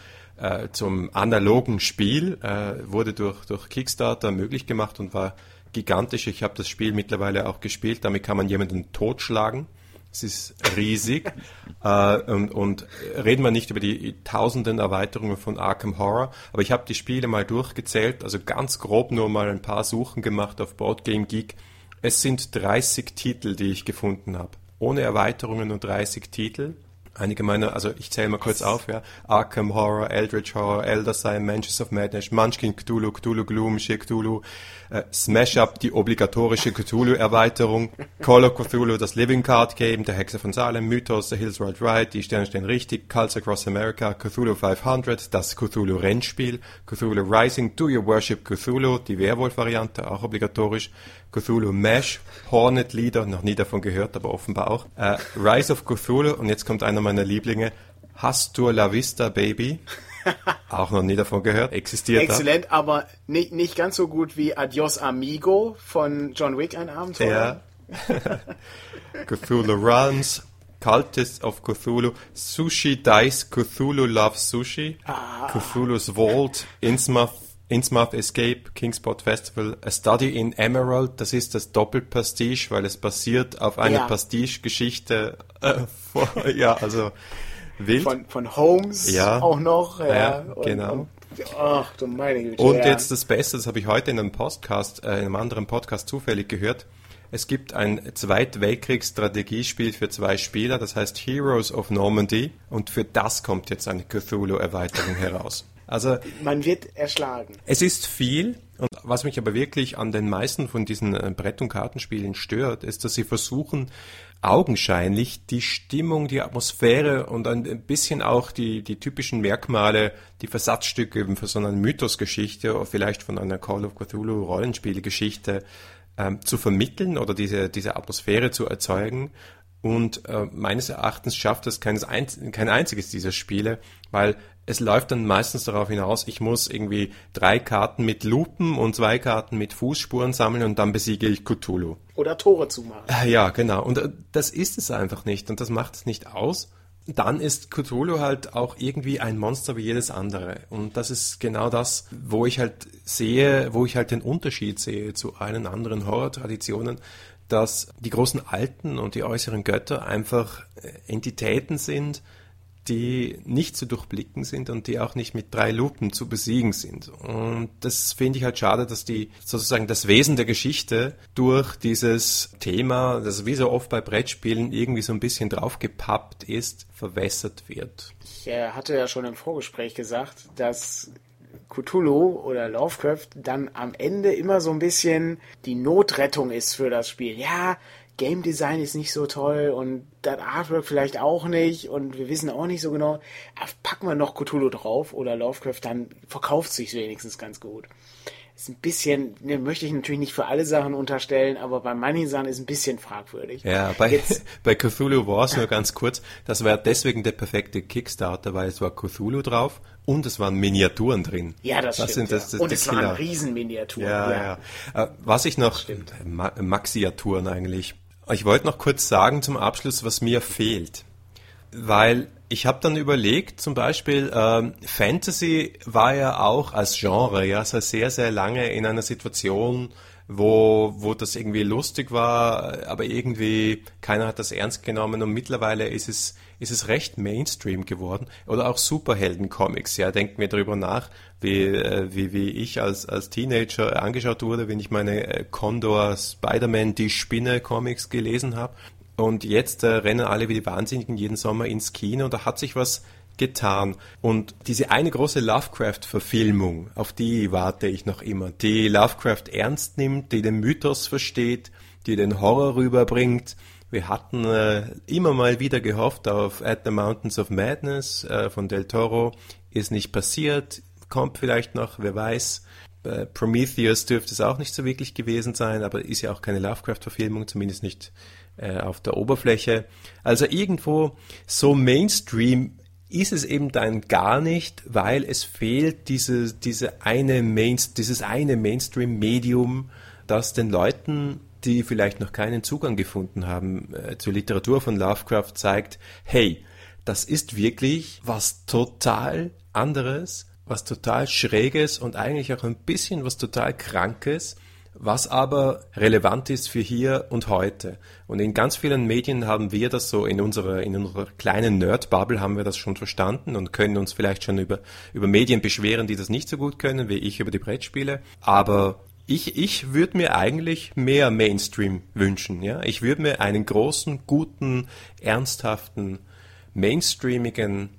äh, zum analogen Spiel, äh, wurde durch, durch Kickstarter möglich gemacht und war gigantisch. Ich habe das Spiel mittlerweile auch gespielt. Damit kann man jemanden totschlagen. Es ist riesig. [LAUGHS] äh, und, und reden wir nicht über die tausenden Erweiterungen von Arkham Horror, aber ich habe die Spiele mal durchgezählt, also ganz grob nur mal ein paar Suchen gemacht auf Boardgame Geek. Es sind 30 Titel, die ich gefunden habe. Ohne Erweiterungen nur 30 Titel einige meiner, also ich zähle mal kurz auf, ja. Arkham Horror, Eldritch Horror, Elder Sign, Mansions of Madness, Munchkin Cthulhu, Cthulhu Gloom, She Cthulhu, äh, Smash Up, die obligatorische Cthulhu-Erweiterung, Call of Cthulhu, das Living Card Game, der Hexe von Salem, Mythos, The Hills Right Right, die Sterne stehen richtig, Cults Across America, Cthulhu 500, das Cthulhu Rennspiel, Cthulhu Rising, Do You Worship Cthulhu, die Werwolf-Variante, auch obligatorisch, Cthulhu Mesh, Hornet Leader, noch nie davon gehört, aber offenbar auch. Äh, Rise of Cthulhu und jetzt kommt einer meiner Lieblinge, Hastur La Vista Baby. Auch noch nie davon gehört. Existiert Exzellent, da. aber nicht, nicht ganz so gut wie Adios Amigo von John Wick, ein Abenteuer. Ja. [LAUGHS] Cthulhu Runs, Cultists of Cthulhu, Sushi Dice, Cthulhu Loves Sushi, ah. Cthulhu's Vault, Innsmouth Innsmouth Escape, Kingsport Festival, A Study in Emerald, das ist das Doppelpastiche, weil es basiert auf einer Ja. Pastiche-Geschichte. Äh, ja, also wild. Von, von Holmes Ja. auch noch. Ja, und, genau. Und, ach du meine Güte. Und jetzt das Beste, das habe ich heute in einem Podcast, äh, in einem anderen Podcast zufällig gehört. Es gibt ein Zweitweltkriegsstrategiespiel für zwei Spieler, das heißt Heroes of Normandy. Und für das kommt jetzt eine Cthulhu-Erweiterung heraus. Also Man wird erschlagen. es ist viel. Und was mich aber wirklich an den meisten von diesen äh, Brett- und Kartenspielen stört, ist, dass sie versuchen, augenscheinlich die Stimmung, die Atmosphäre und ein bisschen auch die, die typischen Merkmale, die Versatzstücke eben für so eine Mythosgeschichte oder vielleicht von einer Call of Cthulhu Rollenspielgeschichte ähm, zu vermitteln oder diese, diese Atmosphäre zu erzeugen. Und äh, meines Erachtens schafft es keines einz kein einziges dieser Spiele, weil es läuft dann meistens darauf hinaus, ich muss irgendwie drei Karten mit Lupen und zwei Karten mit Fußspuren sammeln und dann besiege ich Cthulhu. Oder Tore zumachen. Ah, Ja, genau. Und äh, das ist es einfach nicht und das macht es nicht aus. Dann ist Cthulhu halt auch irgendwie ein Monster wie jedes andere. Und das ist genau das, wo ich halt sehe, wo ich halt den Unterschied sehe zu allen anderen Horrortraditionen, dass die großen Alten und die äußeren Götter einfach äh, Entitäten sind, die nicht zu durchblicken sind und die auch nicht mit drei Lupen zu besiegen sind. Und das finde ich halt schade, dass die sozusagen das Wesen der Geschichte durch dieses Thema, das wie so oft bei Brettspielen irgendwie so ein bisschen draufgepappt ist, verwässert wird. Ich äh, hatte ja schon im Vorgespräch gesagt, dass Cthulhu oder Lovecraft dann am Ende immer so ein bisschen die Notrettung ist für das Spiel. Ja, Game Design ist nicht so toll und das Artwork vielleicht auch nicht und wir wissen auch nicht so genau. Packen wir noch Cthulhu drauf oder Lovecraft, dann verkauft sich wenigstens ganz gut. Ist ein bisschen, ne, möchte ich natürlich nicht für alle Sachen unterstellen, aber bei manchen Sachen ist ein bisschen fragwürdig. Ja, bei, Jetzt, [LAUGHS] bei Cthulhu Wars nur ganz kurz, das war deswegen der perfekte Kickstarter, weil es war Cthulhu drauf und es waren Miniaturen drin. ja, das, stimmt. sind das, ja. das, und es waren Killer. Riesenminiaturen. Ja, ja. Äh, Was ich noch, Ma Maxiaturen eigentlich. Ich wollte noch kurz sagen zum Abschluss, was mir fehlt. Weil ich habe dann überlegt, zum Beispiel, ähm, Fantasy war ja auch als Genre ja so sehr, sehr lange in einer Situation, wo, wo das irgendwie lustig war, aber irgendwie keiner hat das ernst genommen und mittlerweile ist es, ist es recht Mainstream geworden. Oder auch Superhelden-Comics, ja, denkt mir darüber nach, wie, äh, wie, wie ich als, als Teenager angeschaut wurde, wenn ich meine äh, Condor Spider-Man die Spinne Comics gelesen habe. Und jetzt äh, rennen alle wie die Wahnsinnigen jeden Sommer ins Kino. Da hat sich was getan. Und diese eine große Lovecraft-Verfilmung, auf die warte ich noch immer, die Lovecraft ernst nimmt, die den Mythos versteht, die den Horror rüberbringt. Wir hatten äh, immer mal wieder gehofft auf At the Mountains of Madness äh, von Del Toro. Ist nicht passiert, kommt vielleicht noch, wer weiß. Äh, Prometheus dürfte es auch nicht so wirklich gewesen sein, aber ist ja auch keine Lovecraft-Verfilmung, zumindest nicht äh, auf der Oberfläche. Also irgendwo so Mainstream ist es eben dann gar nicht, weil es fehlt diese, diese eine Main, dieses eine Mainstream-Medium, das den Leuten, die vielleicht noch keinen Zugang gefunden haben äh, zur Literatur von Lovecraft, zeigt, hey, das ist wirklich was total anderes, was total Schräges und eigentlich auch ein bisschen was total Krankes, was aber relevant ist für hier und heute. Und in ganz vielen Medien haben wir das so, in unserer, in unserer kleinen Nerd-Bubble haben wir das schon verstanden und können uns vielleicht schon über, über Medien beschweren, die das nicht so gut können, wie ich über die Brettspiele. Aber ich, ich würde mir eigentlich mehr Mainstream wünschen. Ja? Ich würde mir einen großen, guten, ernsthaften, mainstreamigen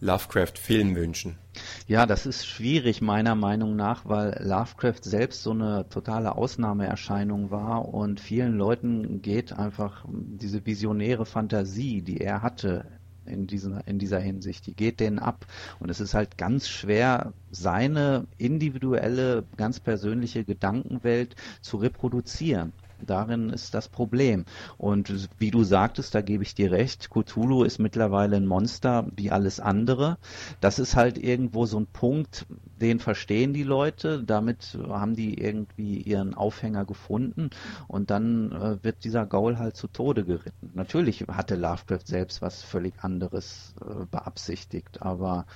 Lovecraft-Film wünschen. Ja, das ist schwierig meiner Meinung nach, weil Lovecraft selbst so eine totale Ausnahmeerscheinung war und vielen Leuten geht einfach diese visionäre Fantasie, die er hatte, in dieser, in dieser Hinsicht, die geht denen ab. Und es ist halt ganz schwer, seine individuelle, ganz persönliche Gedankenwelt zu reproduzieren. Darin ist das Problem. Und wie du sagtest, da gebe ich dir recht, Cthulhu ist mittlerweile ein Monster wie alles andere. Das ist halt irgendwo so ein Punkt, den verstehen die Leute, damit haben die irgendwie ihren Aufhänger gefunden und dann äh, wird dieser Gaul halt zu Tode geritten. Natürlich hatte Lovecraft selbst was völlig anderes äh, beabsichtigt, aber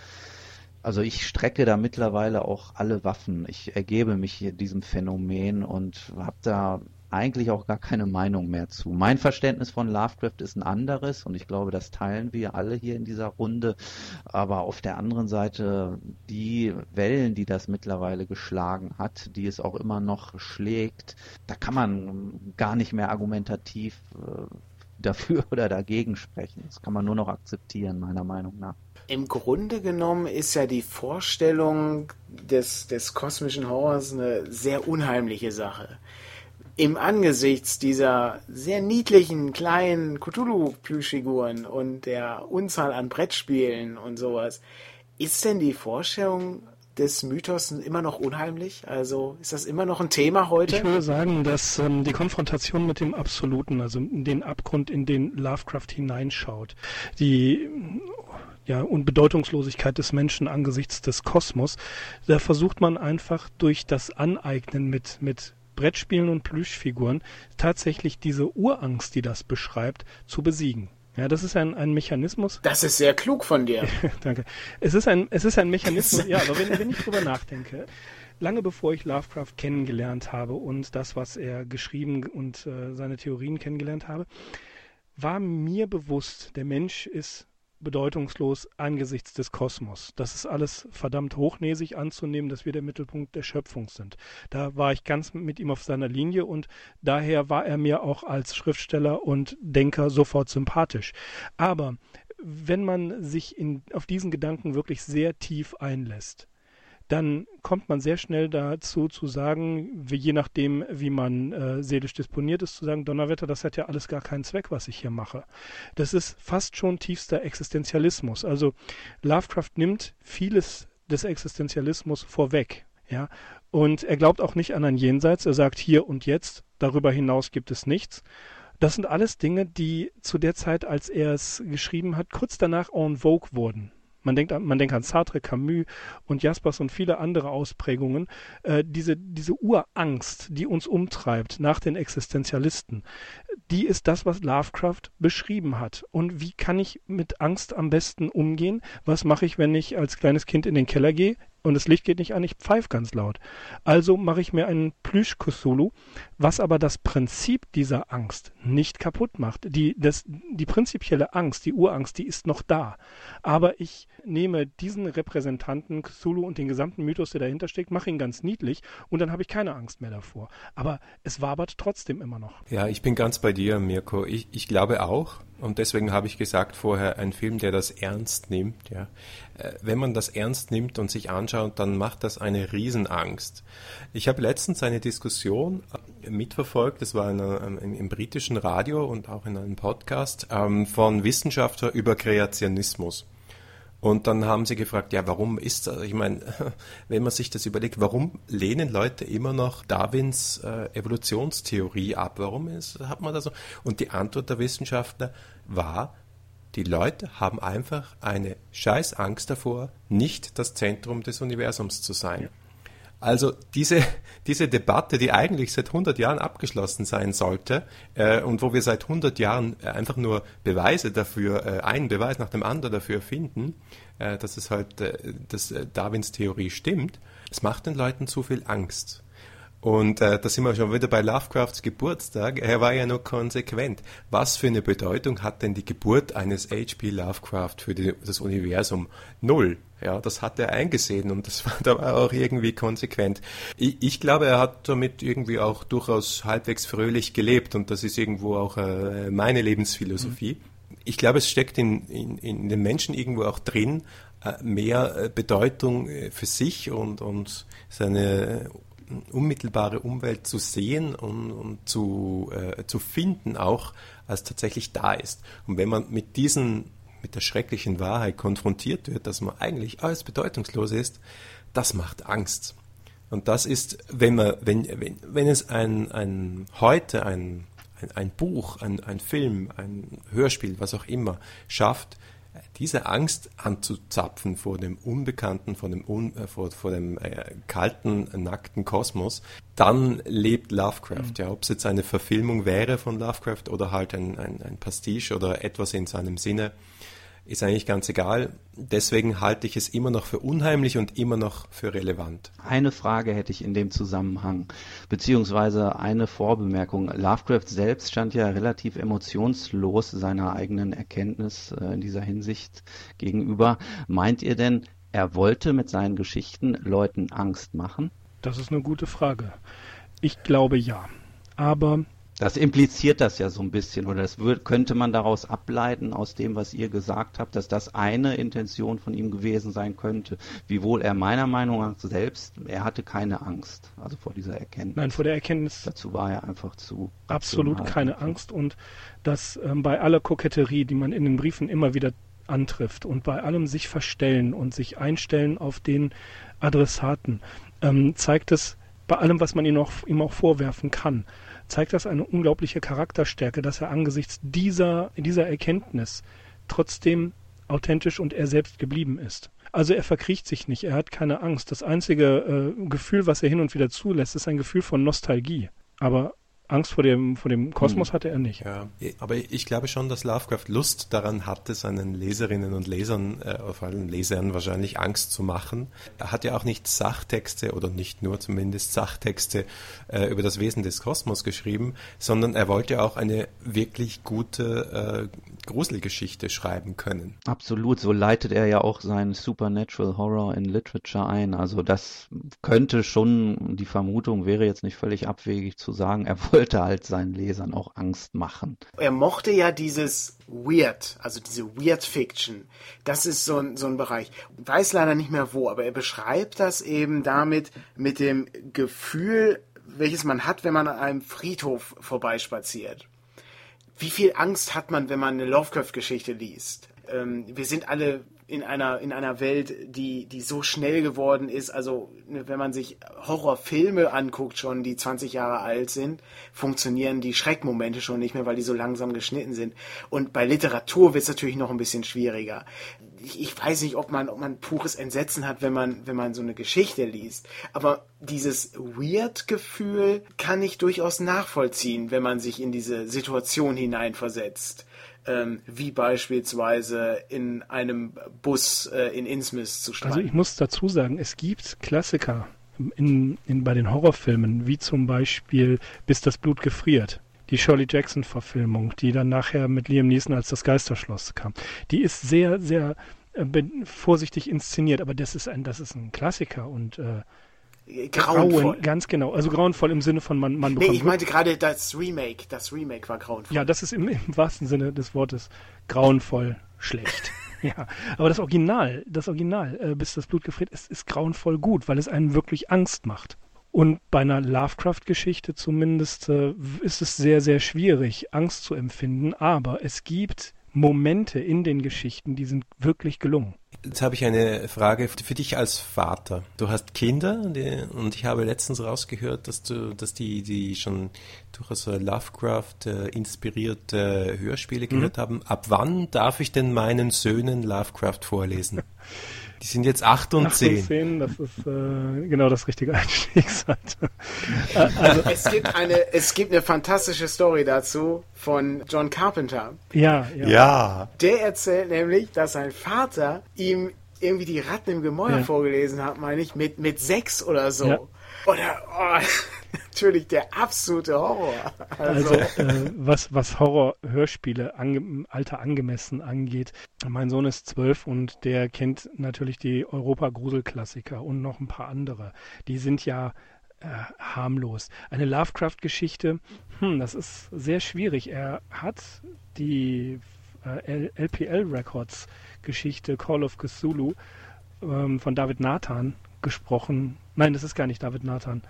Also ich strecke da mittlerweile auch alle Waffen. Ich ergebe mich diesem Phänomen und habe da eigentlich auch gar keine Meinung mehr zu. Mein Verständnis von Lovecraft ist ein anderes und ich glaube, das teilen wir alle hier in dieser Runde. Aber auf der anderen Seite, die Wellen, die das mittlerweile geschlagen hat, die es auch immer noch schlägt, da kann man gar nicht mehr argumentativ äh, dafür [LAUGHS] oder dagegen sprechen. Das kann man nur noch akzeptieren, meiner Meinung nach. Im Grunde genommen ist ja die Vorstellung des, des kosmischen Horrors eine sehr unheimliche Sache im Angesichts dieser sehr niedlichen kleinen Cthulhu-Plüschfiguren und der Unzahl an Brettspielen und sowas, ist denn die Vorstellung des Mythos immer noch unheimlich? Also ist das immer noch ein Thema heute? Ich würde sagen, dass ähm, die Konfrontation mit dem Absoluten, also den Abgrund, in den Lovecraft hineinschaut, die ja, Unbedeutungslosigkeit des Menschen angesichts des Kosmos, da versucht man einfach durch das Aneignen mit, mit Brettspielen und Plüschfiguren tatsächlich diese Urangst, die das beschreibt, zu besiegen. Ja, das ist ein, ein Mechanismus. Das ist sehr klug von dir. [LAUGHS] Danke. Es ist ein, es ist ein Mechanismus, ja, aber wenn, wenn ich drüber nachdenke, lange bevor ich Lovecraft kennengelernt habe und das, was er geschrieben und äh, seine Theorien kennengelernt habe, war mir bewusst, der Mensch ist bedeutungslos angesichts des Kosmos. Das ist alles verdammt hochnäsig anzunehmen, dass wir der Mittelpunkt der Schöpfung sind. Da war ich ganz mit ihm auf seiner Linie und daher war er mir auch als Schriftsteller und Denker sofort sympathisch. Aber wenn man sich in, auf diesen Gedanken wirklich sehr tief einlässt, dann kommt man sehr schnell dazu zu sagen, wie, je nachdem, wie man äh, seelisch disponiert ist, zu sagen, Donnerwetter, das hat ja alles gar keinen Zweck, was ich hier mache. Das ist fast schon tiefster Existenzialismus. Also Lovecraft nimmt vieles des Existenzialismus vorweg. Ja, und er glaubt auch nicht an ein Jenseits. Er sagt hier und jetzt, darüber hinaus gibt es nichts. Das sind alles Dinge, die zu der Zeit, als er es geschrieben hat, kurz danach en vogue wurden. Man denkt, man denkt an Sartre, Camus und Jaspers und viele andere Ausprägungen. Äh, diese, diese Urangst, die uns umtreibt nach den Existenzialisten, die ist das, was Lovecraft beschrieben hat. Und wie kann ich mit Angst am besten umgehen? Was mache ich, wenn ich als kleines Kind in den Keller gehe? Und das Licht geht nicht an, ich pfeife ganz laut. Also mache ich mir einen Plüsch-Cthulhu, was aber das Prinzip dieser Angst nicht kaputt macht. Die, das, die prinzipielle Angst, die Urangst, die ist noch da. Aber ich nehme diesen Repräsentanten Cthulhu und den gesamten Mythos, der dahinter steckt, mache ihn ganz niedlich und dann habe ich keine Angst mehr davor. Aber es wabert trotzdem immer noch. Ja, ich bin ganz bei dir, Mirko. Ich, ich glaube auch, und deswegen habe ich gesagt vorher, ein Film, der das ernst nimmt. Ja. Äh, wenn man das ernst nimmt und sich anschaut, dann macht das eine Riesenangst. Ich habe letztens eine Diskussion äh, mitverfolgt, das war eine, ähm, im, britischen Radio und auch in einem Podcast ähm, von Wissenschaftlern über Kreationismus. Und dann haben sie gefragt, ja, warum ist das? Ich meine, [LAUGHS] wenn man sich das überlegt, warum lehnen Leute immer noch Darwins äh, Evolutionstheorie ab? Warum ist, hat man das so? Und die Antwort der Wissenschaftler war, die Leute haben einfach eine scheiß Angst davor, nicht das Zentrum des Universums zu sein. Also diese, diese Debatte, die eigentlich seit 100 Jahren abgeschlossen sein sollte äh, und wo wir seit 100 Jahren äh, einfach nur Beweise dafür, äh, einen Beweis nach dem anderen dafür finden, äh, dass es halt, äh, dass äh, Darwins Theorie stimmt, es macht den Leuten zu viel Angst. Und äh, da sind wir schon wieder bei Lovecrafts Geburtstag. Er war ja nur konsequent. Was für eine Bedeutung hat denn die Geburt eines H.P. Lovecraft für die, das Universum? Null. Ja, das hat er eingesehen und das [LAUGHS] war, da war auch irgendwie konsequent. Ich, ich, glaube, er hat damit irgendwie auch durchaus halbwegs fröhlich gelebt und das ist irgendwo auch äh, meine Lebensphilosophie. Mhm. Ich glaube, es steckt in, in, in den Menschen irgendwo auch drin, äh, mehr äh, Bedeutung äh, für sich und, und seine unmittelbare Umwelt zu sehen und, und zu, äh, zu finden auch, als tatsächlich da ist. Und wenn man mit diesen, mit der schrecklichen Wahrheit konfrontiert wird, dass man eigentlich alles bedeutungslos ist, das macht Angst. Und das ist, wenn man, wenn, wenn, wenn es ein, ein heute ein, ein, ein Buch, ein, ein Film, ein Hörspiel, was auch immer schafft, diese Angst anzuzapfen vor dem Unbekannten, vor dem, Un, äh, vor, vor dem äh, kalten, nackten Kosmos, dann lebt Lovecraft. Mhm. Ja, ob es jetzt eine Verfilmung wäre von Lovecraft oder halt ein, ein, ein Pastiche oder etwas in seinem Sinne. Ist eigentlich ganz egal. Deswegen halte ich es immer noch für unheimlich und immer noch für relevant. Eine Frage hätte ich in dem Zusammenhang, beziehungsweise eine Vorbemerkung. Lovecraft selbst stand ja relativ emotionslos seiner eigenen Erkenntnis äh, in dieser Hinsicht gegenüber. Meint ihr denn, er wollte mit seinen Geschichten Leuten Angst machen? Das ist eine gute Frage. Ich glaube ja. Aber das impliziert das ja so ein bisschen, oder das wird, könnte man daraus ableiten aus dem, was ihr gesagt habt, dass das eine Intention von ihm gewesen sein könnte. Wiewohl er meiner Meinung nach selbst, er hatte keine Angst, also vor dieser Erkenntnis. Nein, vor der Erkenntnis. Dazu war er einfach zu. Absolut keine Angst und dass ähm, bei aller Koketterie, die man in den Briefen immer wieder antrifft und bei allem sich verstellen und sich einstellen auf den Adressaten, ähm, zeigt es bei allem, was man ihm auch, ihm auch vorwerfen kann, zeigt das eine unglaubliche Charakterstärke, dass er angesichts dieser, dieser Erkenntnis trotzdem authentisch und er selbst geblieben ist. Also er verkriecht sich nicht, er hat keine Angst. Das einzige äh, Gefühl, was er hin und wieder zulässt, ist ein Gefühl von Nostalgie. Aber Angst vor dem, vor dem Kosmos hm. hatte er nicht. Ja, aber ich glaube schon, dass Lovecraft Lust daran hatte, seinen Leserinnen und Lesern, äh, vor allem Lesern wahrscheinlich Angst zu machen. Er hat ja auch nicht Sachtexte oder nicht nur zumindest Sachtexte äh, über das Wesen des Kosmos geschrieben, sondern er wollte auch eine wirklich gute äh, Gruselgeschichte schreiben können. Absolut, so leitet er ja auch seinen Supernatural Horror in Literature ein. Also das könnte schon, die Vermutung wäre jetzt nicht völlig abwegig zu sagen, er wollte halt seinen Lesern auch Angst machen. Er mochte ja dieses Weird, also diese Weird Fiction. Das ist so ein, so ein Bereich. Weiß leider nicht mehr wo, aber er beschreibt das eben damit mit dem Gefühl, welches man hat, wenn man an einem Friedhof vorbeispaziert. Wie viel Angst hat man, wenn man eine Lovecraft-Geschichte liest? Ähm, wir sind alle in einer, in einer Welt, die, die so schnell geworden ist. Also, ne, wenn man sich Horrorfilme anguckt, schon, die 20 Jahre alt sind, funktionieren die Schreckmomente schon nicht mehr, weil die so langsam geschnitten sind. Und bei Literatur wird es natürlich noch ein bisschen schwieriger. Ich, ich weiß nicht, ob man, ob man pures Entsetzen hat, wenn man, wenn man so eine Geschichte liest. Aber dieses Weird-Gefühl kann ich durchaus nachvollziehen, wenn man sich in diese Situation hineinversetzt ähm, wie beispielsweise in einem Bus äh, in Innsmouth zu steigen. Also ich muss dazu sagen, es gibt Klassiker in, in, bei den Horrorfilmen, wie zum Beispiel Bis das Blut gefriert. Die Shirley Jackson-Verfilmung, die dann nachher mit Liam Neeson als das Geisterschloss kam. Die ist sehr, sehr äh, vorsichtig inszeniert, aber das ist ein, das ist ein Klassiker und äh, grauenvoll. Grauen, ganz genau. Also grauenvoll im Sinne von man, man bekommt. Nee, ich meinte gerade das Remake. Das Remake war grauenvoll. Ja, das ist im, im wahrsten Sinne des Wortes grauenvoll schlecht. [LAUGHS] ja, aber das Original, das Original, äh, bis das Blut gefriert ist, ist grauenvoll gut, weil es einen wirklich Angst macht. Und bei einer Lovecraft-Geschichte zumindest äh, ist es sehr, sehr schwierig, Angst zu empfinden, aber es gibt Momente in den Geschichten, die sind wirklich gelungen. Jetzt habe ich eine Frage für dich als Vater. Du hast Kinder und ich habe letztens rausgehört, dass du, dass die, die schon durchaus Lovecraft inspirierte Hörspiele gehört mhm. haben. Ab wann darf ich denn meinen Söhnen Lovecraft vorlesen? [LAUGHS] Die sind jetzt 8 und 10. 8 und 10, das ist äh, genau das richtige [LAUGHS] Einstiegsalter. Äh, also, es, gibt eine, es gibt eine fantastische Story dazu von John Carpenter. Ja, ja. ja. Der erzählt nämlich, dass sein Vater ihm irgendwie die Ratten im Gemäuer ja. vorgelesen hat, meine ich, mit, mit sechs oder so. Ja. Oder, oh, [LAUGHS] natürlich der absolute Horror. Also, also äh, was, was Horror-Hörspiele ange Alter angemessen angeht, mein Sohn ist zwölf und der kennt natürlich die Europa-Grusel-Klassiker und noch ein paar andere. Die sind ja äh, harmlos. Eine Lovecraft-Geschichte, hm, das ist sehr schwierig. Er hat die äh, LPL Records Geschichte Call of Cthulhu ähm, von David Nathan gesprochen. Nein, das ist gar nicht David Nathan.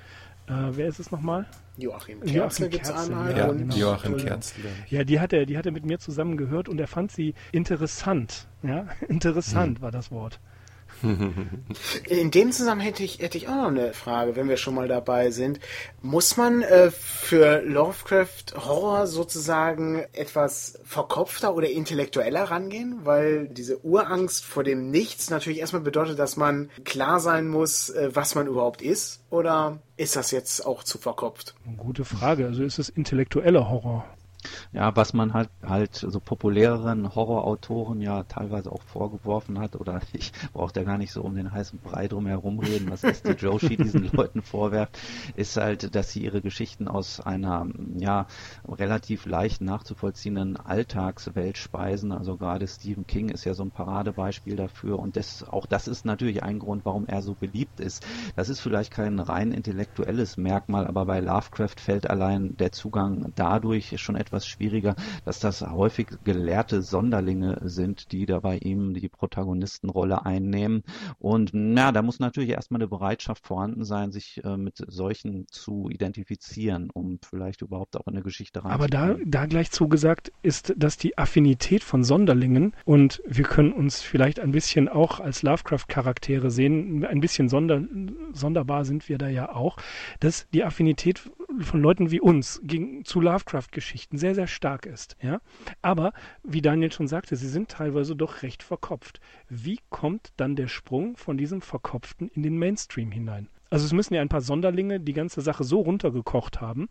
Äh, wer ist es nochmal? Joachim Kerzel gibt es einmal. Ja, genau. Joachim Kerzel. Ja, die hat, er, die hat er mit mir zusammen gehört und er fand sie interessant. Ja, [LAUGHS] interessant hm. war das Wort. [LAUGHS] In dem Zusammenhang hätte ich, hätte ich auch noch eine Frage, wenn wir schon mal dabei sind. Muss man äh, für Lovecraft Horror sozusagen etwas verkopfter oder intellektueller rangehen? Weil diese Urangst vor dem Nichts natürlich erstmal bedeutet, dass man klar sein muss, äh, was man überhaupt ist? Oder ist das jetzt auch zu verkopft? Gute Frage. Also ist es intellektueller Horror? Ja, was man halt halt so populäreren Horrorautoren ja teilweise auch vorgeworfen hat, oder [LAUGHS] ich brauche da gar nicht so um den heißen Brei drum herum reden, was S.T. [LAUGHS] Joshi diesen Leuten vorwerft, ist halt, dass sie ihre Geschichten aus einer ja relativ leicht nachzuvollziehenden Alltagswelt speisen. Also gerade Stephen King ist ja so ein Paradebeispiel dafür und das, auch das ist natürlich ein Grund, warum er so beliebt ist. Das ist vielleicht kein rein intellektuelles Merkmal, aber bei Lovecraft fällt allein der Zugang dadurch schon etwas schwieriger, dass das häufig gelehrte Sonderlinge sind, die da bei ihm die Protagonistenrolle einnehmen. Und ja, da muss natürlich erstmal eine Bereitschaft vorhanden sein, sich äh, mit solchen zu identifizieren, um vielleicht überhaupt auch in eine Geschichte reinzukommen. Aber da, da gleich zugesagt ist, dass die Affinität von Sonderlingen und wir können uns vielleicht ein bisschen auch als Lovecraft-Charaktere sehen, ein bisschen sonder, sonderbar sind wir da ja auch, dass die Affinität von Leuten wie uns gegen, zu Lovecraft-Geschichten sehr, sehr stark ist. Ja? Aber, wie Daniel schon sagte, sie sind teilweise doch recht verkopft. Wie kommt dann der Sprung von diesem Verkopften in den Mainstream hinein? Also es müssen ja ein paar Sonderlinge die ganze Sache so runtergekocht haben,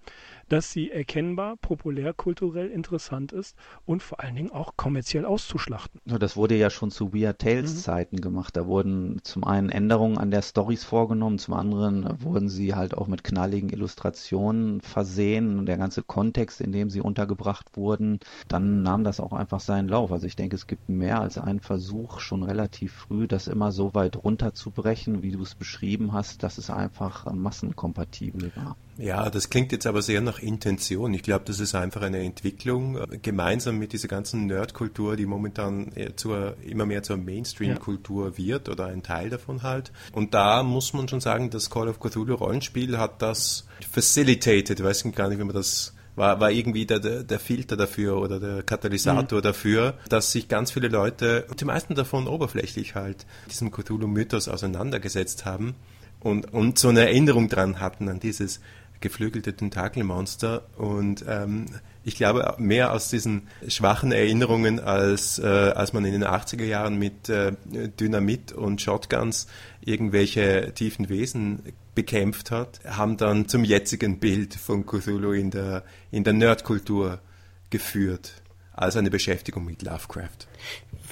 dass sie erkennbar populärkulturell interessant ist und vor allen Dingen auch kommerziell auszuschlachten. Das wurde ja schon zu Weird Tales mhm. Zeiten gemacht. Da wurden zum einen Änderungen an der Stories vorgenommen, zum anderen wurden sie halt auch mit knalligen Illustrationen versehen und der ganze Kontext, in dem sie untergebracht wurden, dann nahm das auch einfach seinen Lauf. Also ich denke, es gibt mehr als einen Versuch schon relativ früh, das immer so weit runterzubrechen, wie du es beschrieben hast, dass es einfach massenkompatibel war. Ja, das klingt jetzt aber sehr nach Intention. Ich glaube, das ist einfach eine Entwicklung, äh, gemeinsam mit dieser ganzen Nerdkultur, die momentan zur, immer mehr zur Mainstream-Kultur ja. wird oder ein Teil davon halt. Und da muss man schon sagen, das Call of Cthulhu Rollenspiel hat das facilitated, ich weiß gar nicht, wie man das war, war irgendwie der, der Filter dafür oder der Katalysator mhm. dafür, dass sich ganz viele Leute, und die meisten davon oberflächlich halt, diesem Cthulhu-Mythos auseinandergesetzt haben und, und so eine Erinnerung dran hatten an dieses geflügelte Tentakelmonster und ähm, ich glaube mehr aus diesen schwachen Erinnerungen, als, äh, als man in den 80er Jahren mit äh, Dynamit und Shotguns irgendwelche tiefen Wesen bekämpft hat, haben dann zum jetzigen Bild von Cthulhu in der, in der Nerdkultur geführt, als eine Beschäftigung mit Lovecraft.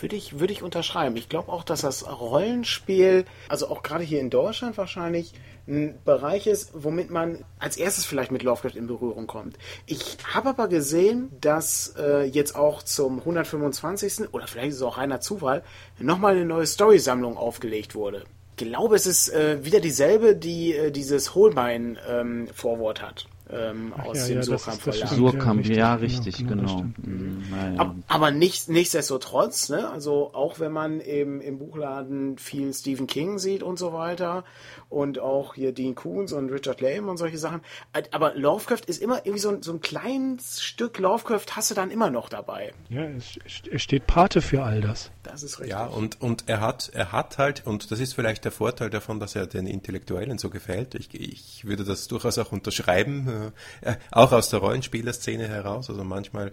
Würde ich, würde ich unterschreiben. Ich glaube auch, dass das Rollenspiel, also auch gerade hier in Deutschland wahrscheinlich, ein Bereich ist, womit man als erstes vielleicht mit Lovecraft in Berührung kommt. Ich habe aber gesehen, dass äh, jetzt auch zum 125. oder vielleicht ist es auch reiner Zufall, nochmal eine neue Story-Sammlung aufgelegt wurde. Ich glaube, es ist äh, wieder dieselbe, die äh, dieses Holbein-Vorwort ähm, hat ähm, aus ja, dem ja, Surkamp Verlag. Surkamp, ja, ja, richtig, genau. genau. genau. Mhm, aber, aber nicht, nichtsdestotrotz, ne? also auch wenn man eben im Buchladen viel Stephen King sieht und so weiter und auch hier Dean Koons und Richard Lame und solche Sachen, aber Lovecraft ist immer irgendwie so ein, so ein kleines Stück Lovecraft hast du dann immer noch dabei. Ja, es, es steht Pate für all das. Das ist richtig. Ja, und, und er hat, er hat halt, und das ist vielleicht der Vorteil davon, dass er den Intellektuellen so gefällt. Ich, ich würde das durchaus auch unterschreiben, äh, auch aus der Rollenspielerszene heraus. Also manchmal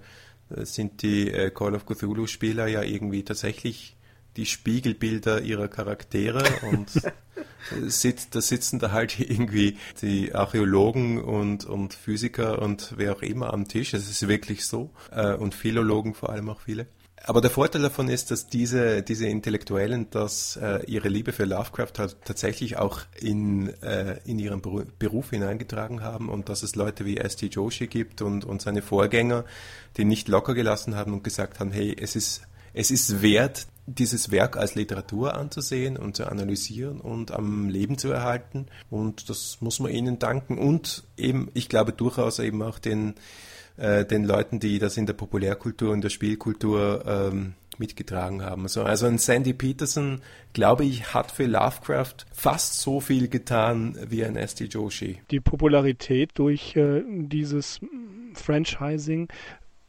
äh, sind die äh, Call of Cthulhu-Spieler ja irgendwie tatsächlich die Spiegelbilder ihrer Charaktere und [LAUGHS] sitzt, da sitzen da halt irgendwie die Archäologen und, und Physiker und wer auch immer am Tisch. Es ist wirklich so. Äh, und Philologen vor allem auch viele. Aber der Vorteil davon ist, dass diese, diese Intellektuellen dass äh, ihre Liebe für Lovecraft halt tatsächlich auch in, äh, in ihren Beruf hineingetragen haben und dass es Leute wie S.T. Joshi gibt und, und seine Vorgänger, die nicht locker gelassen haben und gesagt haben, hey, es ist, es ist wert, dieses Werk als Literatur anzusehen und zu analysieren und am Leben zu erhalten. Und das muss man ihnen danken. Und eben, ich glaube durchaus eben auch den, äh, den Leuten, die das in der Populärkultur und der Spielkultur ähm, mitgetragen haben. Also, also ein Sandy Peterson, glaube ich, hat für Lovecraft fast so viel getan wie ein S.T. Joshi. Die Popularität durch äh, dieses Franchising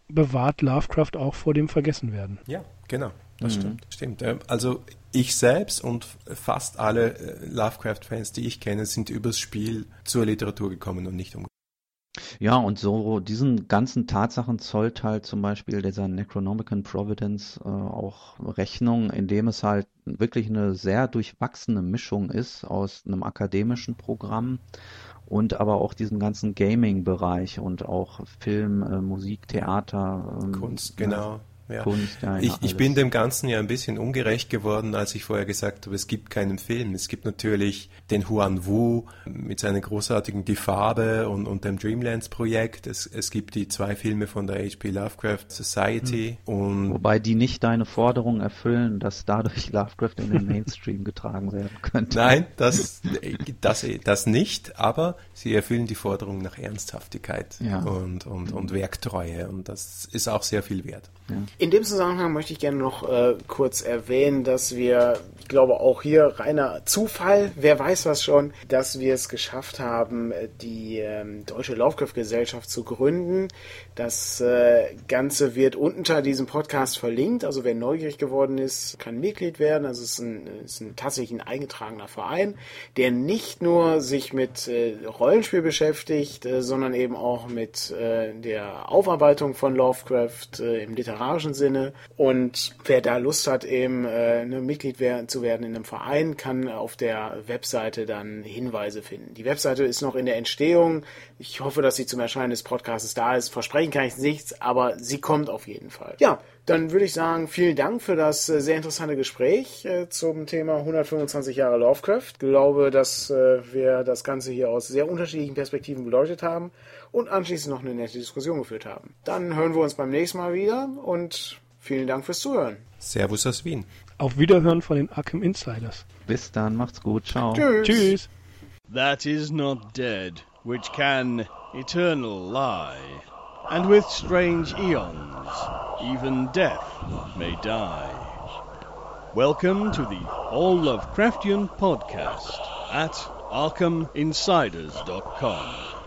bewahrt Lovecraft auch vor dem Vergessenwerden. Ja, genau. Das mhm. stimmt. Stimmt. Also ich selbst und fast alle äh, Lovecraft-Fans, die ich kenne, sind übers Spiel zur Literatur gekommen und nicht umgekehrt. Ja, und so diesen ganzen Tatsachen zollt halt zum Beispiel dieser Necronomicon Providence äh, auch Rechnung, indem es halt wirklich eine sehr durchwachsene Mischung ist aus einem akademischen Programm und aber auch diesen ganzen Gaming-Bereich und auch Film, äh, Musik, Theater. Ähm, Kunst, genau. Ja. Ich, ich bin dem Ganzen ja ein bisschen ungerecht geworden, als ich vorher gesagt habe, es gibt keinen Film. Es gibt natürlich den Huan Wu mit seiner großartigen Die Farbe und, und dem Dreamlands-Projekt. Es, es gibt die zwei Filme von der H.P. Lovecraft Society. Mhm. Und Wobei die nicht deine Forderung erfüllen, dass dadurch [LAUGHS] Lovecraft in den Mainstream getragen werden könnte. Nein, das, [LAUGHS] das, das nicht, aber sie erfüllen die Forderung nach Ernsthaftigkeit ja. und, und, und Werktreue und das ist auch sehr viel wert. Ja. In dem Zusammenhang möchte ich gerne noch äh, kurz erwähnen, dass wir, ich glaube auch hier reiner Zufall, wer weiß was schon, dass wir es geschafft haben, die ähm, Deutsche Lovecraft-Gesellschaft zu gründen. Das äh, Ganze wird unter diesem Podcast verlinkt, also wer neugierig geworden ist, kann Mitglied werden. Also es ist ein, ist ein tatsächlich ein eingetragener Verein, der nicht nur sich mit äh, Rollenspiel beschäftigt, äh, sondern eben auch mit äh, der Aufarbeitung von Lovecraft äh, im literarischen Sinne. Und wer da Lust hat, eben äh, ne, Mitglied werden, zu werden in einem Verein, kann auf der Webseite dann Hinweise finden. Die Webseite ist noch in der Entstehung. Ich hoffe, dass sie zum Erscheinen des Podcasts da ist. Versprechen kann ich nichts, aber sie kommt auf jeden Fall. Ja, dann würde ich sagen, vielen Dank für das äh, sehr interessante Gespräch äh, zum Thema 125 Jahre Lovecraft. Ich glaube, dass äh, wir das Ganze hier aus sehr unterschiedlichen Perspektiven beleuchtet haben und anschließend noch eine nette Diskussion geführt haben. Dann hören wir uns beim nächsten Mal wieder und vielen Dank fürs Zuhören. Servus aus Wien. Auf Wiederhören von den Arkham Insiders. Bis dann, macht's gut, ciao. Tschüss. Tschüss. That is not dead, which can eternal lie. and with strange eons, even death may die. Welcome to the All Lovecraftian podcast at ArkhamInsiders.com.